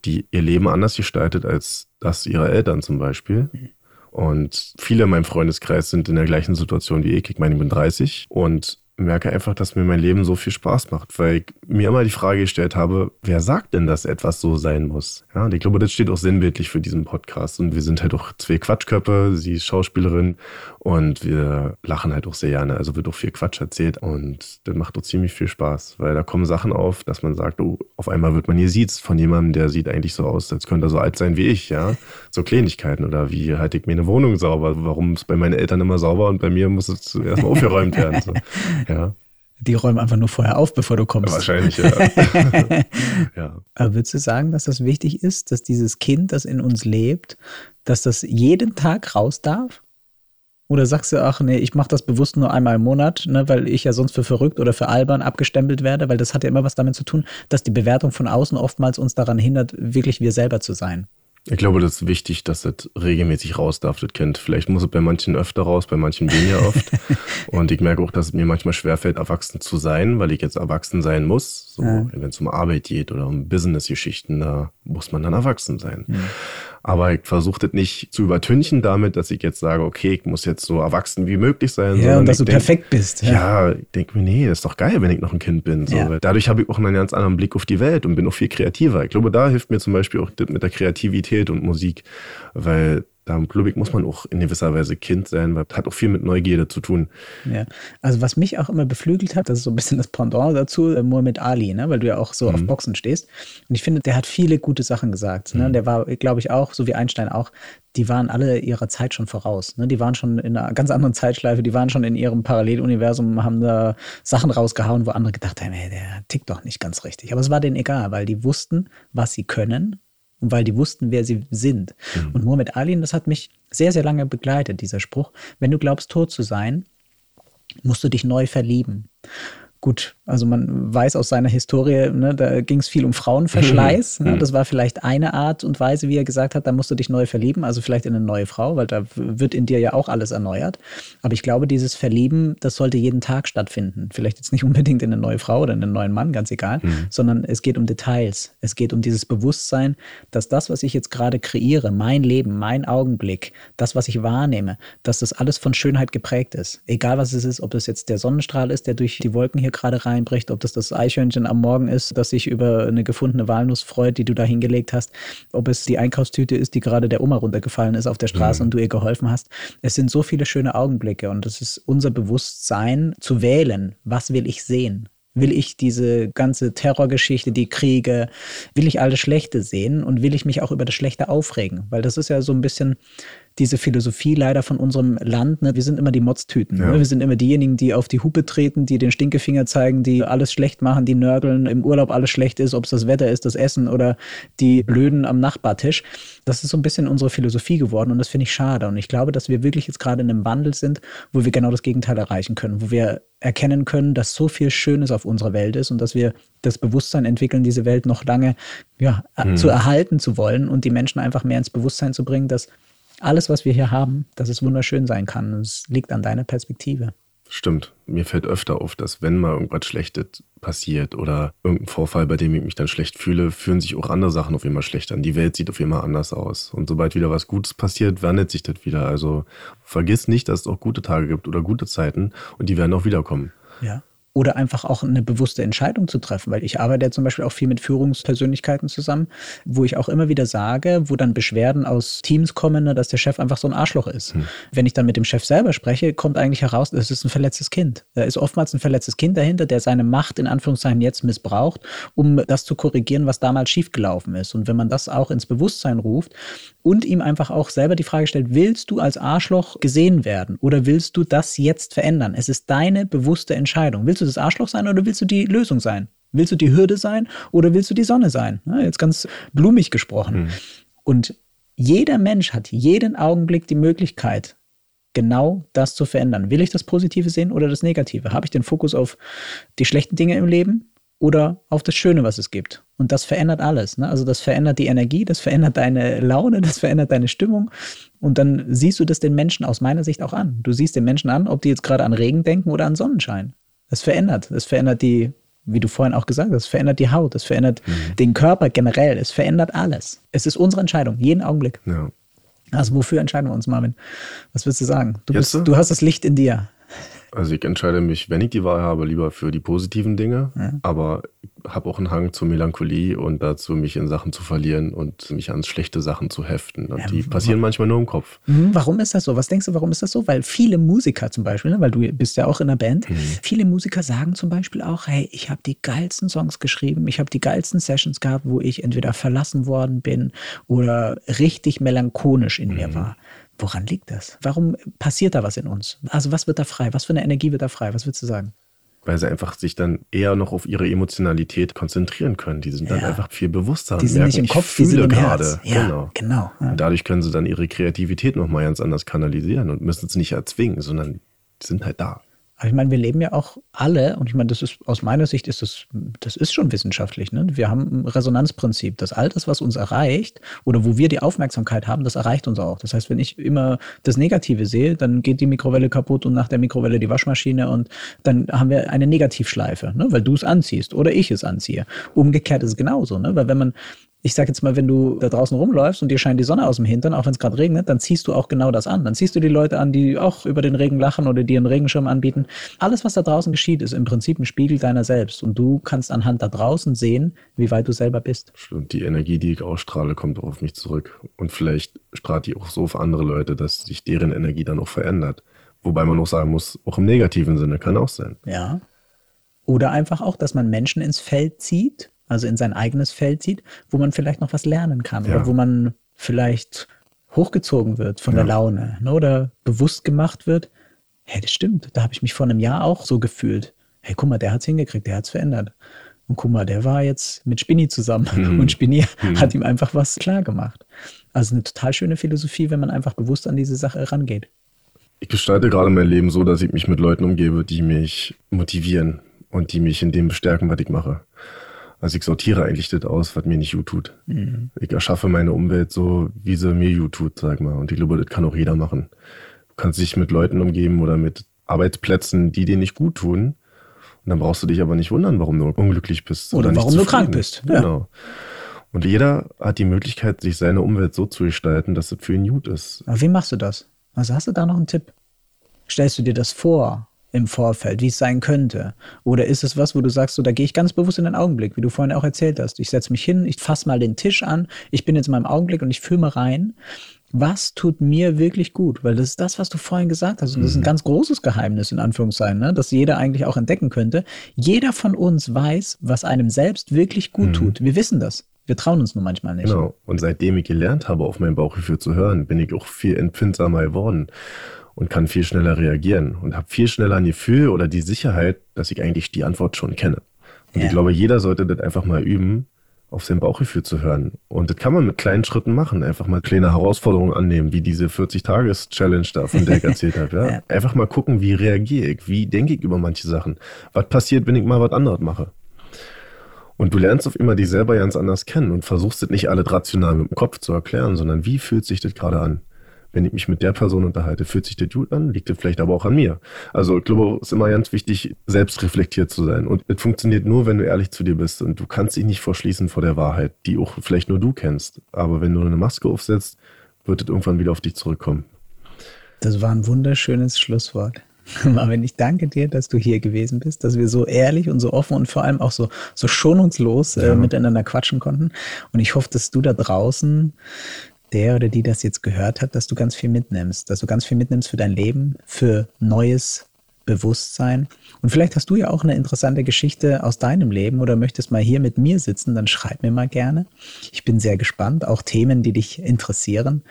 die ihr Leben anders gestaltet als das ihrer Eltern zum Beispiel. Und viele in meinem Freundeskreis sind in der gleichen Situation wie ich. Ich meine, ich bin 30 und merke einfach, dass mir mein Leben so viel Spaß macht, weil ich mir immer die Frage gestellt habe, wer sagt denn, dass etwas so sein muss? Ja, und ich glaube, das steht auch sinnbildlich für diesen Podcast. Und wir sind halt auch zwei Quatschköpfe, sie ist Schauspielerin und wir lachen halt auch sehr gerne. Also wird auch viel Quatsch erzählt und das macht auch ziemlich viel Spaß, weil da kommen Sachen auf, dass man sagt, oh, auf einmal wird man hier sieht von jemandem, der sieht eigentlich so aus, als könnte er so alt sein wie ich, ja. So Kleinigkeiten oder wie halte ich mir eine Wohnung sauber? Warum ist bei meinen Eltern immer sauber und bei mir muss es erstmal aufgeräumt werden? So. Ja. Die räumen einfach nur vorher auf, bevor du kommst. Wahrscheinlich, ja. ja. Aber würdest du sagen, dass das wichtig ist, dass dieses Kind, das in uns lebt, dass das jeden Tag raus darf? Oder sagst du, ach nee, ich mache das bewusst nur einmal im Monat, ne, weil ich ja sonst für verrückt oder für albern abgestempelt werde, weil das hat ja immer was damit zu tun, dass die Bewertung von außen oftmals uns daran hindert, wirklich wir selber zu sein. Ich glaube, das ist wichtig, dass das regelmäßig raus darf, das Kind. Vielleicht muss es bei manchen öfter raus, bei manchen weniger oft. und ich merke auch, dass es mir manchmal schwerfällt, erwachsen zu sein, weil ich jetzt erwachsen sein muss. So, ja. Wenn es um Arbeit geht oder um Business-Geschichten, da muss man dann erwachsen sein. Ja. Aber ich versuche das nicht zu übertünchen damit, dass ich jetzt sage, okay, ich muss jetzt so erwachsen wie möglich sein. Ja, und dass du denk, perfekt bist. Ja, ja ich denke mir, nee, ist doch geil, wenn ich noch ein Kind bin. So. Ja. Dadurch habe ich auch einen ganz anderen Blick auf die Welt und bin auch viel kreativer. Ich glaube, da hilft mir zum Beispiel auch das mit der Kreativität und Musik, weil da glaube ich, muss man auch in gewisser Weise Kind sein, weil das hat auch viel mit Neugierde zu tun. Ja, also was mich auch immer beflügelt hat, das ist so ein bisschen das Pendant dazu, äh, Muhammad Ali, ne? weil du ja auch so mhm. auf Boxen stehst. Und ich finde, der hat viele gute Sachen gesagt. Ne? Mhm. Der war, glaube ich, auch, so wie Einstein auch, die waren alle ihrer Zeit schon voraus. Ne? Die waren schon in einer ganz anderen Zeitschleife, die waren schon in ihrem Paralleluniversum, haben da Sachen rausgehauen, wo andere gedacht haben, hey, der tickt doch nicht ganz richtig. Aber es war denen egal, weil die wussten, was sie können und weil die wussten, wer sie sind. Mhm. Und Muhammad Ali, das hat mich sehr, sehr lange begleitet, dieser Spruch, wenn du glaubst, tot zu sein, musst du dich neu verlieben gut, also man weiß aus seiner Historie, ne, da ging es viel um Frauenverschleiß. Ne, mhm. das war vielleicht eine Art und Weise, wie er gesagt hat, da musst du dich neu verlieben, also vielleicht in eine neue Frau, weil da wird in dir ja auch alles erneuert. Aber ich glaube, dieses Verlieben, das sollte jeden Tag stattfinden. Vielleicht jetzt nicht unbedingt in eine neue Frau oder in einen neuen Mann, ganz egal, mhm. sondern es geht um Details. Es geht um dieses Bewusstsein, dass das, was ich jetzt gerade kreiere, mein Leben, mein Augenblick, das, was ich wahrnehme, dass das alles von Schönheit geprägt ist. Egal was es ist, ob das jetzt der Sonnenstrahl ist, der durch die Wolken hier hier gerade reinbricht, ob das das Eichhörnchen am Morgen ist, das sich über eine gefundene Walnuss freut, die du da hingelegt hast, ob es die Einkaufstüte ist, die gerade der Oma runtergefallen ist auf der Straße mhm. und du ihr geholfen hast. Es sind so viele schöne Augenblicke und es ist unser Bewusstsein zu wählen, was will ich sehen? Will ich diese ganze Terrorgeschichte, die Kriege, will ich alles Schlechte sehen und will ich mich auch über das Schlechte aufregen? Weil das ist ja so ein bisschen diese Philosophie leider von unserem Land. Ne? Wir sind immer die Motztüten. Ja. Ne? Wir sind immer diejenigen, die auf die Hupe treten, die den Stinkefinger zeigen, die alles schlecht machen, die nörgeln, im Urlaub alles schlecht ist, ob es das Wetter ist, das Essen oder die Blöden am Nachbartisch. Das ist so ein bisschen unsere Philosophie geworden und das finde ich schade. Und ich glaube, dass wir wirklich jetzt gerade in einem Wandel sind, wo wir genau das Gegenteil erreichen können, wo wir erkennen können, dass so viel Schönes auf unserer Welt ist und dass wir das Bewusstsein entwickeln, diese Welt noch lange ja, hm. zu erhalten zu wollen und die Menschen einfach mehr ins Bewusstsein zu bringen, dass alles, was wir hier haben, dass es wunderschön sein kann. Es liegt an deiner Perspektive. Stimmt. Mir fällt öfter auf, dass wenn mal irgendwas Schlechtes passiert oder irgendein Vorfall, bei dem ich mich dann schlecht fühle, fühlen sich auch andere Sachen auf immer schlecht an. Die Welt sieht auf immer anders aus. Und sobald wieder was Gutes passiert, wandelt sich das wieder. Also vergiss nicht, dass es auch gute Tage gibt oder gute Zeiten und die werden auch wiederkommen. Ja oder einfach auch eine bewusste Entscheidung zu treffen, weil ich arbeite ja zum Beispiel auch viel mit Führungspersönlichkeiten zusammen, wo ich auch immer wieder sage, wo dann Beschwerden aus Teams kommen, ne, dass der Chef einfach so ein Arschloch ist. Hm. Wenn ich dann mit dem Chef selber spreche, kommt eigentlich heraus, es ist ein verletztes Kind. Da ist oftmals ein verletztes Kind dahinter, der seine Macht in Anführungszeichen jetzt missbraucht, um das zu korrigieren, was damals schiefgelaufen ist. Und wenn man das auch ins Bewusstsein ruft und ihm einfach auch selber die Frage stellt, willst du als Arschloch gesehen werden oder willst du das jetzt verändern? Es ist deine bewusste Entscheidung. Willst du das Arschloch sein oder willst du die Lösung sein? Willst du die Hürde sein oder willst du die Sonne sein? Ja, jetzt ganz blumig gesprochen. Mhm. Und jeder Mensch hat jeden Augenblick die Möglichkeit, genau das zu verändern. Will ich das Positive sehen oder das Negative? Habe ich den Fokus auf die schlechten Dinge im Leben oder auf das Schöne, was es gibt. Und das verändert alles. Ne? Also das verändert die Energie, das verändert deine Laune, das verändert deine Stimmung. Und dann siehst du das den Menschen aus meiner Sicht auch an. Du siehst den Menschen an, ob die jetzt gerade an Regen denken oder an Sonnenschein. Das verändert. Es verändert die, wie du vorhin auch gesagt hast, es verändert die Haut, es verändert mhm. den Körper generell, es verändert alles. Es ist unsere Entscheidung, jeden Augenblick. Ja. Also wofür entscheiden wir uns, Marvin? Was willst du sagen? Du, bist, du hast das Licht in dir. Also ich entscheide mich, wenn ich die Wahl habe, lieber für die positiven Dinge, ja. aber habe auch einen Hang zur Melancholie und dazu, mich in Sachen zu verlieren und mich an schlechte Sachen zu heften. Und ja, die passieren manchmal nur im Kopf. Mhm, warum ist das so? Was denkst du, warum ist das so? Weil viele Musiker zum Beispiel, ne, weil du bist ja auch in der Band, mhm. viele Musiker sagen zum Beispiel auch, hey, ich habe die geilsten Songs geschrieben, ich habe die geilsten Sessions gehabt, wo ich entweder verlassen worden bin oder richtig melancholisch in mhm. mir war. Woran liegt das? Warum passiert da was in uns? Also was wird da frei? Was für eine Energie wird da frei? Was würdest du sagen? Weil sie einfach sich dann eher noch auf ihre Emotionalität konzentrieren können. Die sind dann ja. einfach viel bewusster. Die sind nicht im Kopf, die sind im gerade. Herz. Ja, genau. genau. Ja. Und dadurch können sie dann ihre Kreativität nochmal ganz anders kanalisieren und müssen es nicht erzwingen, sondern sind halt da. Aber ich meine, wir leben ja auch alle, und ich meine, das ist aus meiner Sicht ist das, das ist schon wissenschaftlich. Ne? Wir haben ein Resonanzprinzip. Das all das, was uns erreicht oder wo wir die Aufmerksamkeit haben, das erreicht uns auch. Das heißt, wenn ich immer das Negative sehe, dann geht die Mikrowelle kaputt und nach der Mikrowelle die Waschmaschine und dann haben wir eine Negativschleife, ne? weil du es anziehst oder ich es anziehe. Umgekehrt ist es genauso, ne? weil wenn man ich sage jetzt mal, wenn du da draußen rumläufst und dir scheint die Sonne aus dem Hintern, auch wenn es gerade regnet, dann ziehst du auch genau das an. Dann ziehst du die Leute an, die auch über den Regen lachen oder dir einen Regenschirm anbieten. Alles, was da draußen geschieht, ist im Prinzip ein Spiegel deiner selbst. Und du kannst anhand da draußen sehen, wie weit du selber bist. Stimmt, die Energie, die ich ausstrahle, kommt auch auf mich zurück. Und vielleicht strahlt die auch so auf andere Leute, dass sich deren Energie dann auch verändert. Wobei man auch sagen muss, auch im negativen Sinne kann auch sein. Ja. Oder einfach auch, dass man Menschen ins Feld zieht, also in sein eigenes Feld zieht, wo man vielleicht noch was lernen kann ja. oder wo man vielleicht hochgezogen wird von ja. der Laune ne, oder bewusst gemacht wird, hey, das stimmt, da habe ich mich vor einem Jahr auch so gefühlt. Hey, guck mal, der hat es hingekriegt, der hat es verändert. Und guck mal, der war jetzt mit Spinny zusammen mhm. und Spinny mhm. hat ihm einfach was klar gemacht. Also eine total schöne Philosophie, wenn man einfach bewusst an diese Sache rangeht. Ich gestalte gerade mein Leben so, dass ich mich mit Leuten umgebe, die mich motivieren und die mich in dem bestärken, was ich mache. Also ich sortiere eigentlich das aus, was mir nicht gut tut. Mhm. Ich erschaffe meine Umwelt so, wie sie mir gut tut, sag mal. Und ich glaube, das kann auch jeder machen. Du kannst dich mit Leuten umgeben oder mit Arbeitsplätzen, die dir nicht gut tun. Und dann brauchst du dich aber nicht wundern, warum du unglücklich bist. Oder, oder warum du krank bist. Ja. Genau. Und jeder hat die Möglichkeit, sich seine Umwelt so zu gestalten, dass es für ihn gut ist. Aber wie machst du das? Also hast du da noch einen Tipp? Stellst du dir das vor? Im Vorfeld, wie es sein könnte? Oder ist es was, wo du sagst, so, da gehe ich ganz bewusst in den Augenblick, wie du vorhin auch erzählt hast. Ich setze mich hin, ich fasse mal den Tisch an, ich bin jetzt in meinem Augenblick und ich fühle mal rein, was tut mir wirklich gut? Weil das ist das, was du vorhin gesagt hast. Und das ist ein mhm. ganz großes Geheimnis, in Anführungszeichen, ne? das jeder eigentlich auch entdecken könnte. Jeder von uns weiß, was einem selbst wirklich gut mhm. tut. Wir wissen das. Wir trauen uns nur manchmal nicht. Genau. Und seitdem ich gelernt habe, auf mein Bauchgefühl zu hören, bin ich auch viel empfindsamer geworden und kann viel schneller reagieren und habe viel schneller ein Gefühl oder die Sicherheit, dass ich eigentlich die Antwort schon kenne. Und ja. ich glaube, jeder sollte das einfach mal üben, auf sein Bauchgefühl zu hören. Und das kann man mit kleinen Schritten machen. Einfach mal kleine Herausforderungen annehmen, wie diese 40-Tages-Challenge da, von der ich erzählt habe. Ja? ja? Einfach mal gucken, wie reagiere ich, wie denke ich über manche Sachen. Was passiert, wenn ich mal was anderes mache? Und du lernst auf immer dich selber ganz anders kennen und versuchst es nicht alles rational mit dem Kopf zu erklären, sondern wie fühlt sich das gerade an? Wenn ich mich mit der Person unterhalte, fühlt sich der gut an, liegt das vielleicht aber auch an mir. Also ich glaube, es ist immer ganz wichtig, selbst reflektiert zu sein. Und es funktioniert nur, wenn du ehrlich zu dir bist. Und du kannst dich nicht verschließen vor der Wahrheit, die auch vielleicht nur du kennst. Aber wenn du eine Maske aufsetzt, wird es irgendwann wieder auf dich zurückkommen. Das war ein wunderschönes Schlusswort. Marvin, ich danke dir, dass du hier gewesen bist, dass wir so ehrlich und so offen und vor allem auch so, so schonungslos äh, ja. miteinander quatschen konnten. Und ich hoffe, dass du da draußen der oder die das jetzt gehört hat, dass du ganz viel mitnimmst, dass du ganz viel mitnimmst für dein Leben, für neues Bewusstsein. Und vielleicht hast du ja auch eine interessante Geschichte aus deinem Leben oder möchtest mal hier mit mir sitzen, dann schreib mir mal gerne. Ich bin sehr gespannt, auch Themen, die dich interessieren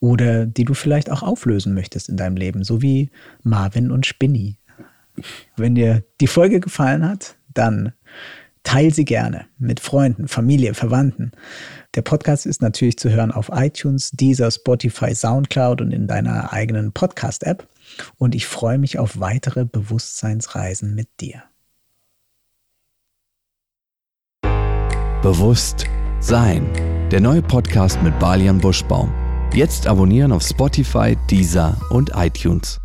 oder die du vielleicht auch auflösen möchtest in deinem Leben, so wie Marvin und Spinny. Wenn dir die Folge gefallen hat, dann teil sie gerne mit Freunden, Familie, Verwandten. Der Podcast ist natürlich zu hören auf iTunes, Deezer, Spotify, Soundcloud und in deiner eigenen Podcast-App. Und ich freue mich auf weitere Bewusstseinsreisen mit dir. Bewusst sein. Der neue Podcast mit Balian Buschbaum. Jetzt abonnieren auf Spotify, Deezer und iTunes.